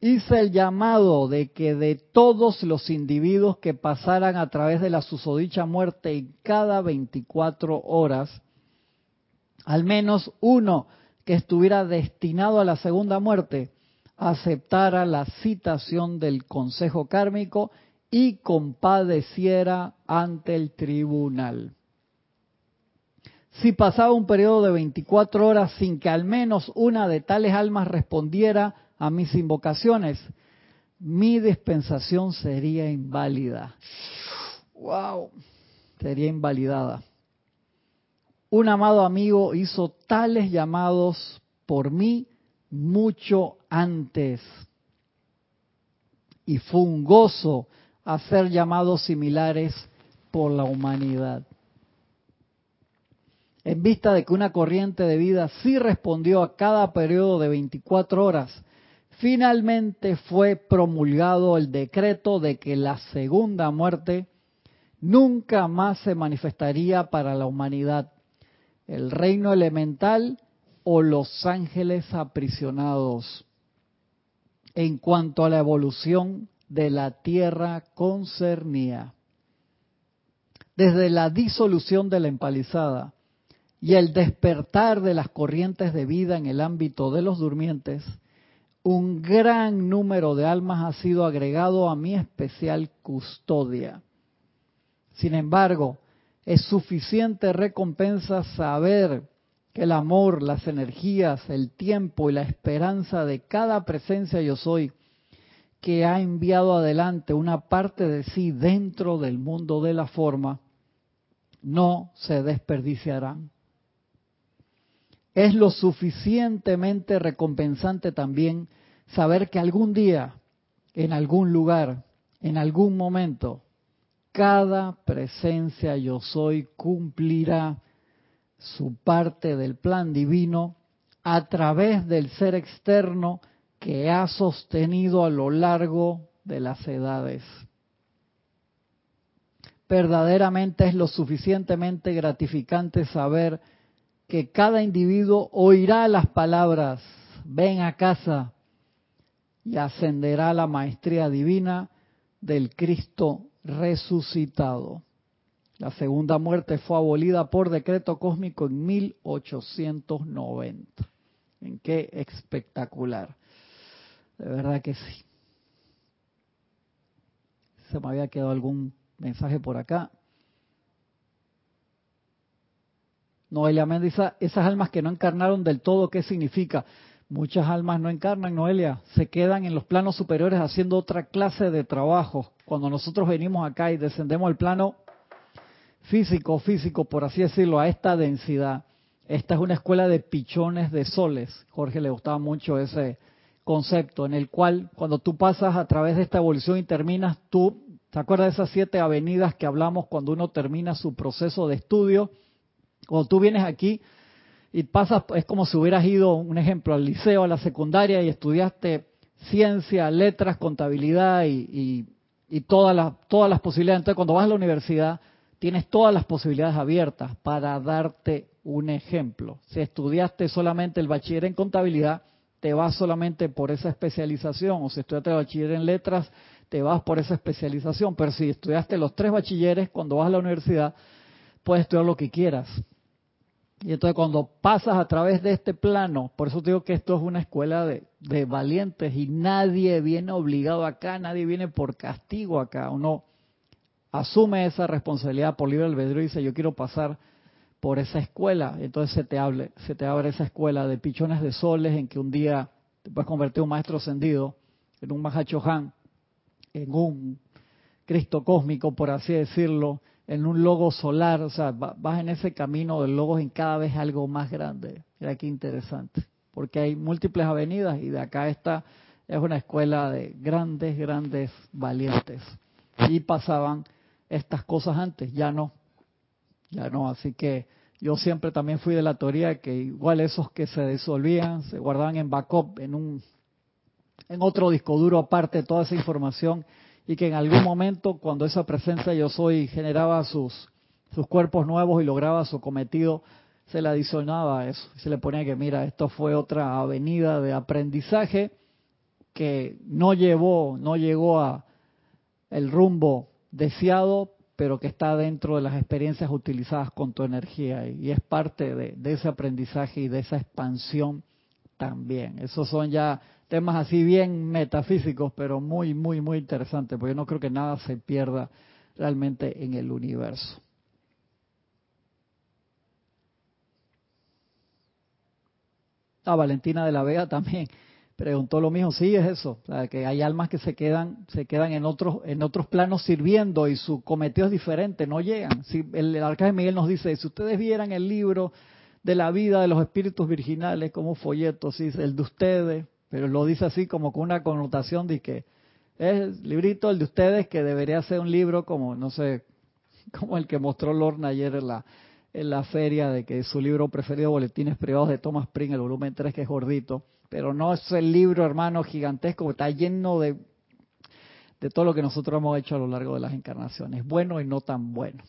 hice el llamado de que de todos los individuos que pasaran a través de la susodicha muerte en cada 24 horas, al menos uno que estuviera destinado a la segunda muerte, aceptara la citación del Consejo Kármico y compadeciera ante el tribunal. Si pasaba un periodo de 24 horas sin que al menos una de tales almas respondiera a mis invocaciones, mi dispensación sería inválida. ¡Wow! Sería invalidada. Un amado amigo hizo tales llamados por mí mucho antes. Y fue un gozo hacer llamados similares por la humanidad. En vista de que una corriente de vida sí respondió a cada periodo de 24 horas, finalmente fue promulgado el decreto de que la segunda muerte nunca más se manifestaría para la humanidad, el reino elemental o los ángeles aprisionados. En cuanto a la evolución de la tierra concernía, desde la disolución de la empalizada y el despertar de las corrientes de vida en el ámbito de los durmientes, un gran número de almas ha sido agregado a mi especial custodia. Sin embargo, es suficiente recompensa saber que el amor, las energías, el tiempo y la esperanza de cada presencia yo soy que ha enviado adelante una parte de sí dentro del mundo de la forma, no se desperdiciarán. Es lo suficientemente recompensante también saber que algún día, en algún lugar, en algún momento, cada presencia yo soy cumplirá su parte del plan divino a través del ser externo que ha sostenido a lo largo de las edades. Verdaderamente es lo suficientemente gratificante saber que cada individuo oirá las palabras, ven a casa, y ascenderá a la maestría divina del Cristo resucitado. La segunda muerte fue abolida por decreto cósmico en 1890. ¿En qué espectacular? De verdad que sí. Se me había quedado algún mensaje por acá. Noelia Mendiza, esas almas que no encarnaron del todo, ¿qué significa? Muchas almas no encarnan, Noelia, se quedan en los planos superiores haciendo otra clase de trabajo. Cuando nosotros venimos acá y descendemos al plano físico, físico, por así decirlo, a esta densidad, esta es una escuela de pichones de soles. Jorge le gustaba mucho ese concepto, en el cual cuando tú pasas a través de esta evolución y terminas, tú, ¿te acuerdas de esas siete avenidas que hablamos cuando uno termina su proceso de estudio? Cuando tú vienes aquí y pasas, es como si hubieras ido, un ejemplo, al liceo, a la secundaria y estudiaste ciencia, letras, contabilidad y, todas, las, todas las posibilidades. Entonces, cuando vas a la universidad, tienes todas las posibilidades abiertas para darte un ejemplo. Si estudiaste solamente el bachiller en contabilidad, te vas solamente por esa especialización, o si estudiaste el bachiller en letras, te vas por esa especialización. Pero si estudiaste los tres bachilleres, cuando vas a la universidad, puedes estudiar lo que quieras. Y entonces cuando pasas a través de este plano, por eso digo que esto es una escuela de, de, valientes y nadie viene obligado acá, nadie viene por castigo acá. Uno asume esa responsabilidad por libre albedrío y dice yo quiero pasar por esa escuela. Entonces se te, hable, se te abre esa escuela de pichones de soles en que un día te puedes convertir un maestro ascendido, en un Mahachohan, en un Cristo cósmico, por así decirlo, en un logo solar, o sea, vas en ese camino del logo en cada vez algo más grande. Mira qué interesante, porque hay múltiples avenidas y de acá esta es una escuela de grandes, grandes valientes. Y pasaban estas cosas antes, ya no, ya no, así que yo siempre también fui de la teoría que igual esos que se disolvían, se guardaban en backup, en un en otro disco duro aparte toda esa información y que en algún momento cuando esa presencia yo soy generaba sus, sus cuerpos nuevos y lograba su cometido, se le adicionaba eso, se le ponía que mira, esto fue otra avenida de aprendizaje que no llevó, no llegó a el rumbo deseado, pero que está dentro de las experiencias utilizadas con tu energía y es parte de, de ese aprendizaje y de esa expansión también. Esos son ya temas así bien metafísicos, pero muy, muy, muy interesantes, porque yo no creo que nada se pierda realmente en el universo. Ah, Valentina de la Vega también preguntó lo mismo. Sí, es eso, que hay almas que se quedan, se quedan en otros, en otros planos sirviendo y su cometido es diferente, no llegan. Si el, el arcángel Miguel nos dice, si ustedes vieran el libro de la vida de los espíritus virginales como folletos, el de ustedes, pero lo dice así como con una connotación de que es el librito el de ustedes que debería ser un libro como, no sé, como el que mostró Lorna ayer en la, en la feria de que su libro preferido, Boletines Privados de Thomas Pring, el volumen 3, que es gordito, pero no es el libro, hermano, gigantesco, está lleno de, de todo lo que nosotros hemos hecho a lo largo de las encarnaciones, bueno y no tan bueno.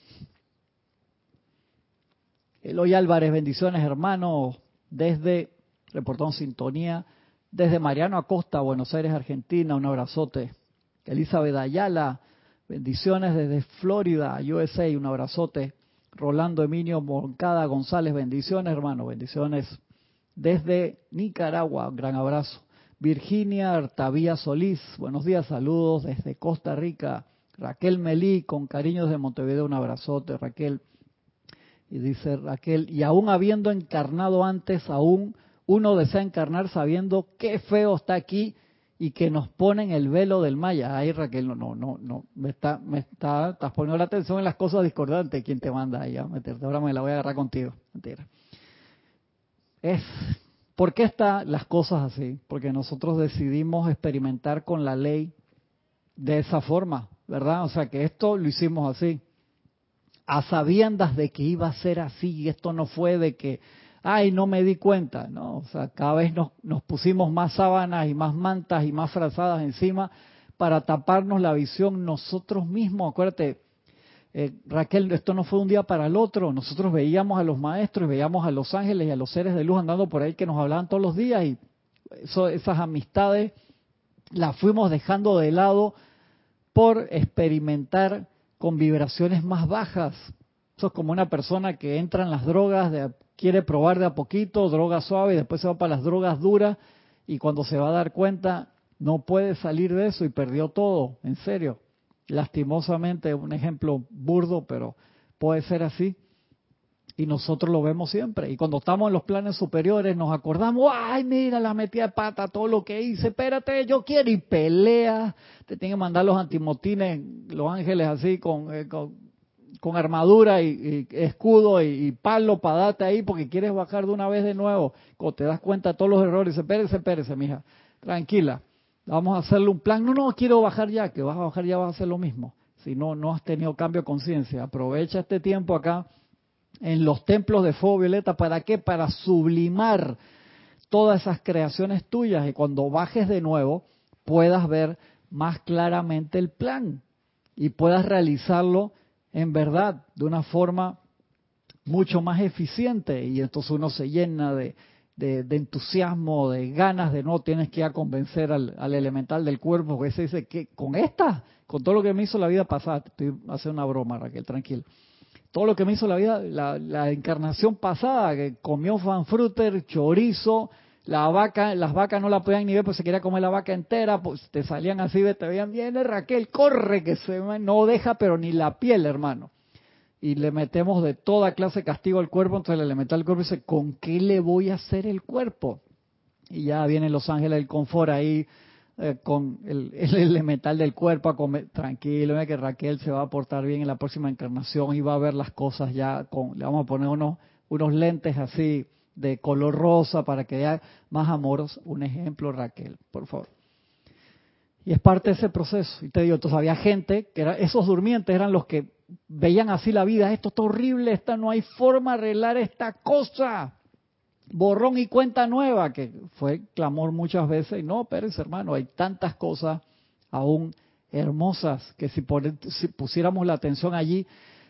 Eloy Álvarez, bendiciones, hermano, desde Reportón Sintonía, desde Mariano Acosta, Buenos Aires, Argentina, un abrazote. Elizabeth Ayala, bendiciones desde Florida, USA, un abrazote. Rolando Emilio Moncada González, bendiciones, hermano, bendiciones desde Nicaragua, un gran abrazo. Virginia Artavía Solís, buenos días, saludos desde Costa Rica. Raquel Melí, con cariños de Montevideo, un abrazote, Raquel. Y dice Raquel, y aún habiendo encarnado antes, aún uno desea encarnar sabiendo qué feo está aquí y que nos ponen el velo del Maya. Ay, Raquel, no, no, no, no, me está, me está, estás poniendo la atención en las cosas discordantes. ¿Quién te manda ahí a meterte? Ahora me la voy a agarrar contigo. Mentira. Es, ¿Por qué están las cosas así? Porque nosotros decidimos experimentar con la ley de esa forma, ¿verdad? O sea, que esto lo hicimos así, a sabiendas de que iba a ser así, y esto no fue de que, ay, no me di cuenta, ¿no? O sea, cada vez nos, nos pusimos más sábanas y más mantas y más frazadas encima para taparnos la visión nosotros mismos. Acuérdate, eh, Raquel, esto no fue un día para el otro. Nosotros veíamos a los maestros, veíamos a los ángeles y a los seres de luz andando por ahí que nos hablaban todos los días y esas amistades las fuimos dejando de lado por experimentar con vibraciones más bajas. Eso es como una persona que entra en las drogas, quiere probar de a poquito, droga suave, y después se va para las drogas duras y cuando se va a dar cuenta no puede salir de eso y perdió todo, en serio lastimosamente un ejemplo burdo, pero puede ser así. Y nosotros lo vemos siempre. Y cuando estamos en los planes superiores nos acordamos, ay, mira, la metida de pata, todo lo que hice, espérate, yo quiero. Y pelea, te tienen que mandar los antimotines, los ángeles así, con, eh, con, armadura y, escudo y, palo para darte ahí porque quieres bajar de una vez de nuevo. Te das cuenta de todos los errores, espérese, espérese, mija, tranquila vamos a hacerle un plan, no, no, quiero bajar ya, que vas a bajar ya vas a hacer lo mismo. Si no, no has tenido cambio de conciencia, aprovecha este tiempo acá en los templos de fuego violeta, ¿para qué? Para sublimar todas esas creaciones tuyas y cuando bajes de nuevo puedas ver más claramente el plan y puedas realizarlo en verdad de una forma mucho más eficiente y entonces uno se llena de, entusiasmo, de ganas de no tienes que ir a convencer al, elemental del cuerpo, porque se dice que con esta, con todo lo que me hizo la vida pasada, estoy haciendo una broma, Raquel, tranquilo. Todo lo que me hizo la vida, la, encarnación pasada, que comió fanfruter, chorizo, la vaca, las vacas no la podían ni ver, pues se quería comer la vaca entera, pues te salían así, te veían, viene Raquel, corre, que se no deja, pero ni la piel, hermano y le metemos de toda clase castigo al cuerpo, entonces el elemental del cuerpo dice, ¿con qué le voy a hacer el cuerpo? Y ya vienen los ángeles del confort ahí eh, con el, elemental del cuerpo a comer, tranquilo, que Raquel se va a portar bien en la próxima encarnación y va a ver las cosas ya con, le vamos a poner unos, unos lentes así de color rosa para que haya más amoros. Un ejemplo, Raquel, por favor. Y es parte de ese proceso. Y te digo, entonces había gente que era, esos durmientes eran los que veían así la vida, esto está horrible, esta no hay forma de arreglar esta cosa. Borrón y cuenta nueva, que fue clamor muchas veces, y no, Pérez hermano, hay tantas cosas aún hermosas que si, si pusiéramos la atención allí,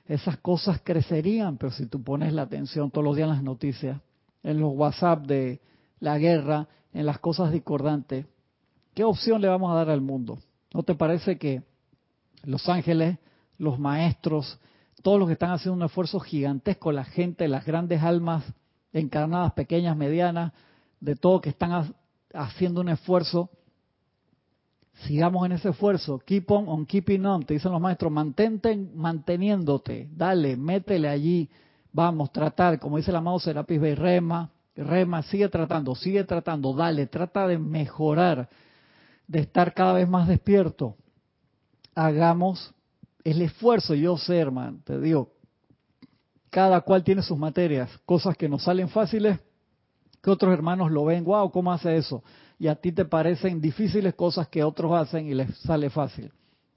esas cosas crecerían, pero si tú pones la atención todos los días en las noticias, en los WhatsApp de la guerra, en las cosas discordantes, ¿Qué opción le vamos a dar al mundo? ¿No te parece que los ángeles, los maestros, todos los que están haciendo un esfuerzo gigantesco, la gente, las grandes almas encarnadas, pequeñas, medianas, de todo que están haciendo un esfuerzo, sigamos en ese esfuerzo, keep on, on keeping on, te dicen los maestros, mantente manteniéndote, dale, métele allí, vamos, tratar, como dice el amado Serapis Bey, rema, rema, sigue tratando, sigue tratando, dale, trata de mejorar, de estar cada vez más despierto. Hagamos el esfuerzo, yo sé, hermano, te digo, cada cual tiene sus materias, cosas que nos salen fáciles, que otros hermanos lo ven, wow, ¿cómo hace eso? Y a ti te parecen difíciles cosas que otros hacen y les sale fácil.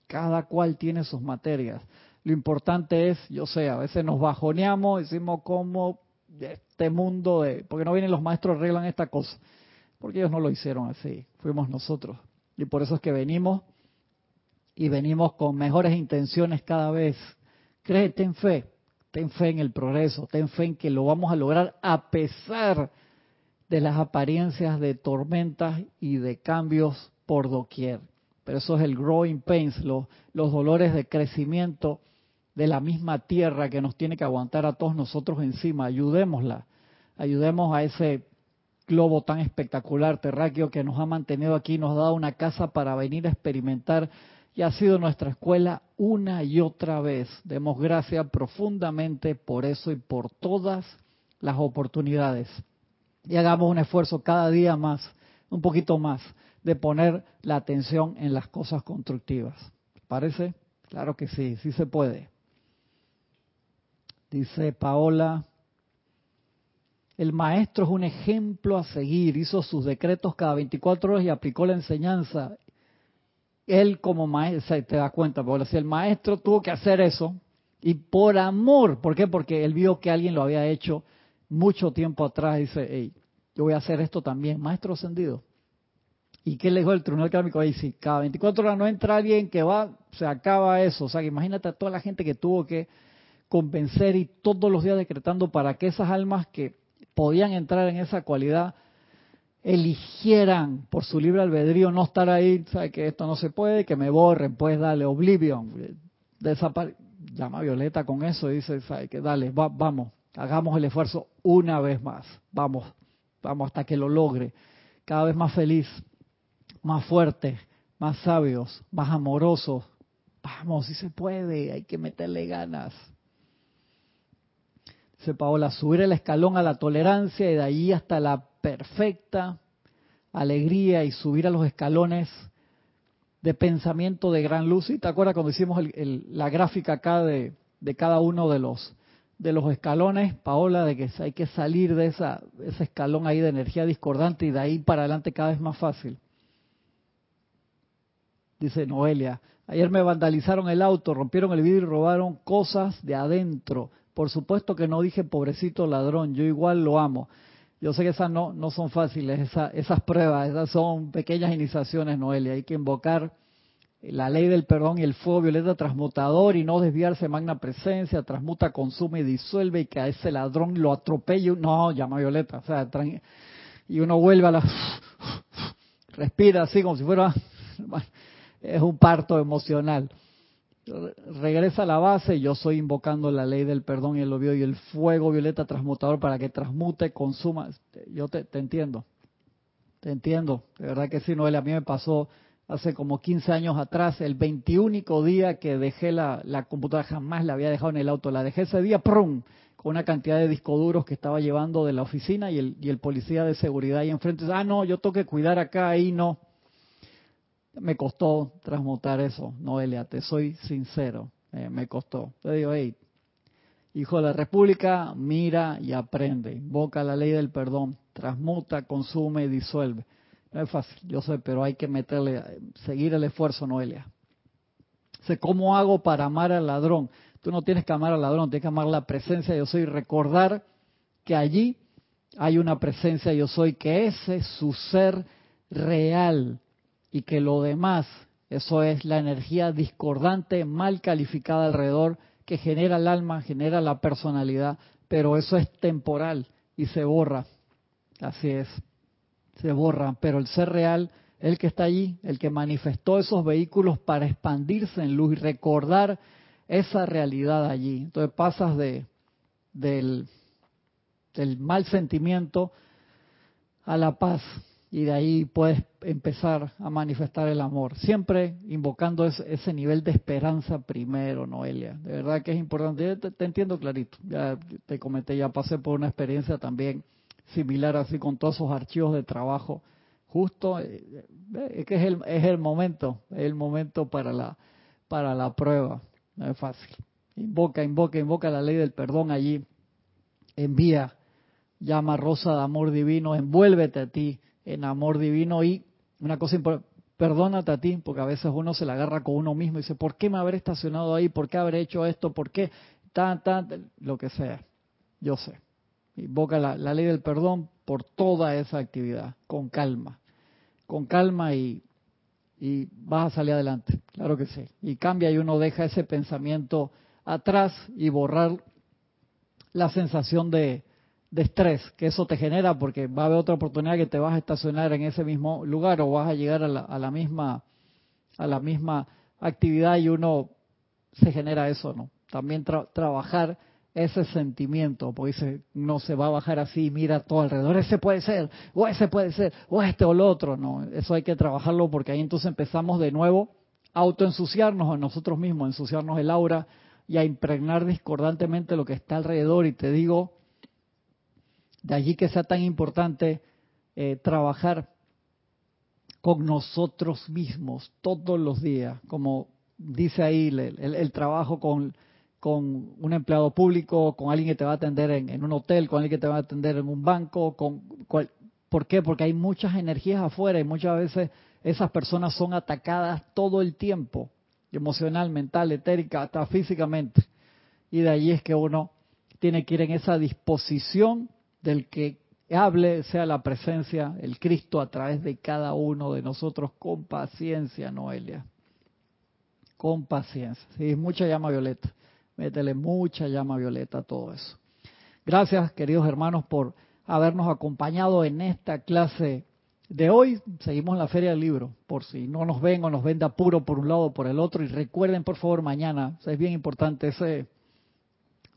Cada cual tiene sus materias. Lo importante es, yo sé, a veces nos bajoneamos, decimos cómo este mundo de, porque no vienen los maestros arreglan esta cosa, porque ellos no lo hicieron así, fuimos nosotros. Y por eso es que venimos y venimos con mejores intenciones cada vez. Créete en fe, ten fe en el progreso, ten fe en que lo vamos a lograr a pesar de las apariencias de tormentas y de cambios por doquier. Pero eso es el growing pains, los dolores de crecimiento de la misma tierra que nos tiene que aguantar a todos nosotros encima. Ayudémosla, ayudemos a ese globo tan espectacular terráqueo que nos ha mantenido aquí, nos ha dado una casa para venir a experimentar y ha sido nuestra escuela una y otra vez. Demos gracias profundamente por eso y por todas las oportunidades. Y hagamos un esfuerzo cada día más, un poquito más, de poner la atención en las cosas constructivas. ¿Parece? Claro que sí, sí se puede. Dice Paola, el maestro es un ejemplo a seguir, hizo sus decretos cada 24 horas y aplicó la enseñanza. Él como maestro, te das cuenta, Paola, si el maestro tuvo que hacer eso, y por amor, ¿por qué? Porque él vio que alguien lo había hecho mucho tiempo atrás, dice, hey, yo voy a hacer esto también, maestro ascendido. ¿Y qué le dijo el tribunal académico? Ahí cada 24 horas no entra alguien que va, se acaba eso. O sea, que imagínate a toda la gente que tuvo que convencer y todos los días decretando para que esas almas que podían entrar en esa cualidad eligieran por su libre albedrío no estar ahí, sabe que esto no se puede, que me borren, pues dale, oblivion, desapare llama Violeta con eso y dice, sabe que dale, vamos, hagamos el esfuerzo una vez más, vamos, vamos hasta que lo logre, cada vez más feliz, más fuerte, más sabios, más amorosos, vamos, si se puede, hay que meterle ganas. Dice Paola, subir el escalón a la tolerancia y de ahí hasta la perfecta alegría y subir a los escalones de pensamiento de gran luz. ¿Y te acuerdas cuando hicimos la gráfica acá de, cada uno de los de los escalones, Paola, de que hay que salir de esa, ese escalón ahí de energía discordante y de ahí para adelante cada vez más fácil? Dice Noelia, ayer me vandalizaron el auto, rompieron el vidrio y robaron cosas de adentro. Por supuesto que no dije pobrecito ladrón, yo igual lo amo. Yo sé que esas no, no son fáciles, esas pruebas, esas son pequeñas iniciaciones, Noelia. Hay que invocar la ley del perdón y el fuego violeta transmutador y no desviarse magna presencia, transmuta, consume y disuelve y que a ese ladrón lo atropelle. No, llama violeta. O sea, y uno vuelve a la... Respira así como si fuera... Es un parto emocional regresa a la base, yo soy invocando la ley del perdón y el obvio y el fuego violeta transmutador para que transmute, consuma. Yo te, entiendo, te entiendo, de verdad que sí, Noel, a mí me pasó hace como 15 años atrás, el 21 día que dejé la, la, computadora, jamás la había dejado en el auto, la dejé ese día, ¡prum! con una cantidad de discos duros que estaba llevando de la oficina y el, y el policía de seguridad ahí enfrente, ah, no, yo tengo que cuidar acá, ahí no me costó transmutar eso, Noelia, te soy sincero, eh, me costó. Te digo, hey, hijo de la República, mira y aprende, invoca la ley del perdón, transmuta, consume y disuelve. No es fácil, yo sé, pero hay que meterle, seguir el esfuerzo, Noelia. Sé cómo hago para amar al ladrón. Tú no tienes que amar al ladrón, tienes que amar la presencia yo soy, recordar que allí hay una presencia yo soy, que ese es su ser real y que lo demás, eso es la energía discordante mal calificada alrededor que genera el alma, genera la personalidad, pero eso es temporal y se borra. Así es, se borra, pero el ser real el que está allí, el que manifestó esos vehículos para expandirse en luz y recordar esa realidad allí. Entonces pasas de del, del mal sentimiento a la paz y de ahí puedes empezar a manifestar el amor. Siempre invocando ese, nivel de esperanza primero, Noelia. De verdad que es importante. Te, te, entiendo clarito. Ya te comenté, ya pasé por una experiencia también similar así con todos esos archivos de trabajo. Justo, eh, eh, es que es el, es el momento, es el momento para la, para la prueba. No es fácil. Invoca, invoca, invoca la ley del perdón allí. Envía, llama rosa de amor divino, envuélvete a ti en amor divino y una cosa importante, perdónate a ti, porque a veces uno se la agarra con uno mismo y dice, ¿por qué me habré estacionado ahí? ¿Por qué habré hecho esto? ¿Por qué? Tan, tan, lo que sea. Yo sé. Invoca la, la ley del perdón por toda esa actividad, con calma. Con calma y, y vas a salir adelante, claro que sí. Y cambia y uno deja ese pensamiento atrás y borrar la sensación de, de estrés que eso te genera porque va a haber otra oportunidad que te vas a estacionar en ese mismo lugar o vas a llegar a la, a la misma a la misma actividad y uno se genera eso, ¿no? También trabajar ese sentimiento, porque no se va a bajar así, mira todo alrededor, ese puede ser, o ese puede ser, o este o lo otro, no, eso hay que trabajarlo porque ahí entonces empezamos de nuevo a autoensuciarnos a nosotros mismos, ensuciarnos el aura y a impregnar discordantemente lo que está alrededor y te digo, de allí que sea tan importante eh, trabajar con nosotros mismos todos los días, como dice ahí el, trabajo con, un empleado público, con alguien que te va a atender en, un hotel, con alguien que te va a atender en un banco, con ¿por qué? Porque hay muchas energías afuera y muchas veces esas personas son atacadas todo el tiempo, emocional, mental, etérica, hasta físicamente. Y de allí es que uno tiene que ir en esa disposición del que hable sea la presencia, el Cristo a través de cada uno de nosotros con paciencia, Noelia. Con paciencia. Sí, mucha llama violeta. Métele mucha llama violeta a todo eso. Gracias, queridos hermanos, por habernos acompañado en esta clase de hoy. Seguimos en la Feria del Libro, por si no nos ven o nos ven de apuro por un lado o por el otro. Y recuerden, por favor, mañana, es bien importante, ese,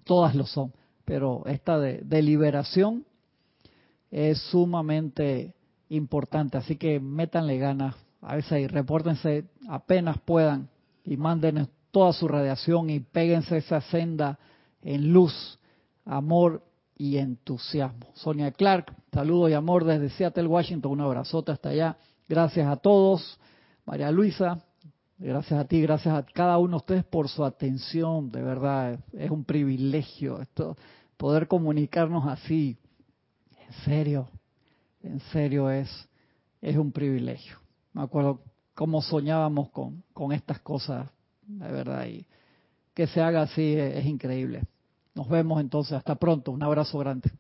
todas lo son pero esta de, liberación es sumamente importante, así que métanle ganas a veces y repórtense apenas puedan y manden toda su radiación y péguense esa senda en luz, amor y entusiasmo. Sonia Clark, saludo y amor desde Seattle, Washington, un abrazote hasta allá. Gracias a todos. María Luisa, gracias a ti, gracias a cada uno de ustedes por su atención, de verdad, es un privilegio esto poder comunicarnos así, en serio, en serio es, es un privilegio. Me acuerdo cómo soñábamos con, con estas cosas, de verdad, y que se haga así es increíble. Nos vemos entonces, hasta pronto, un abrazo grande.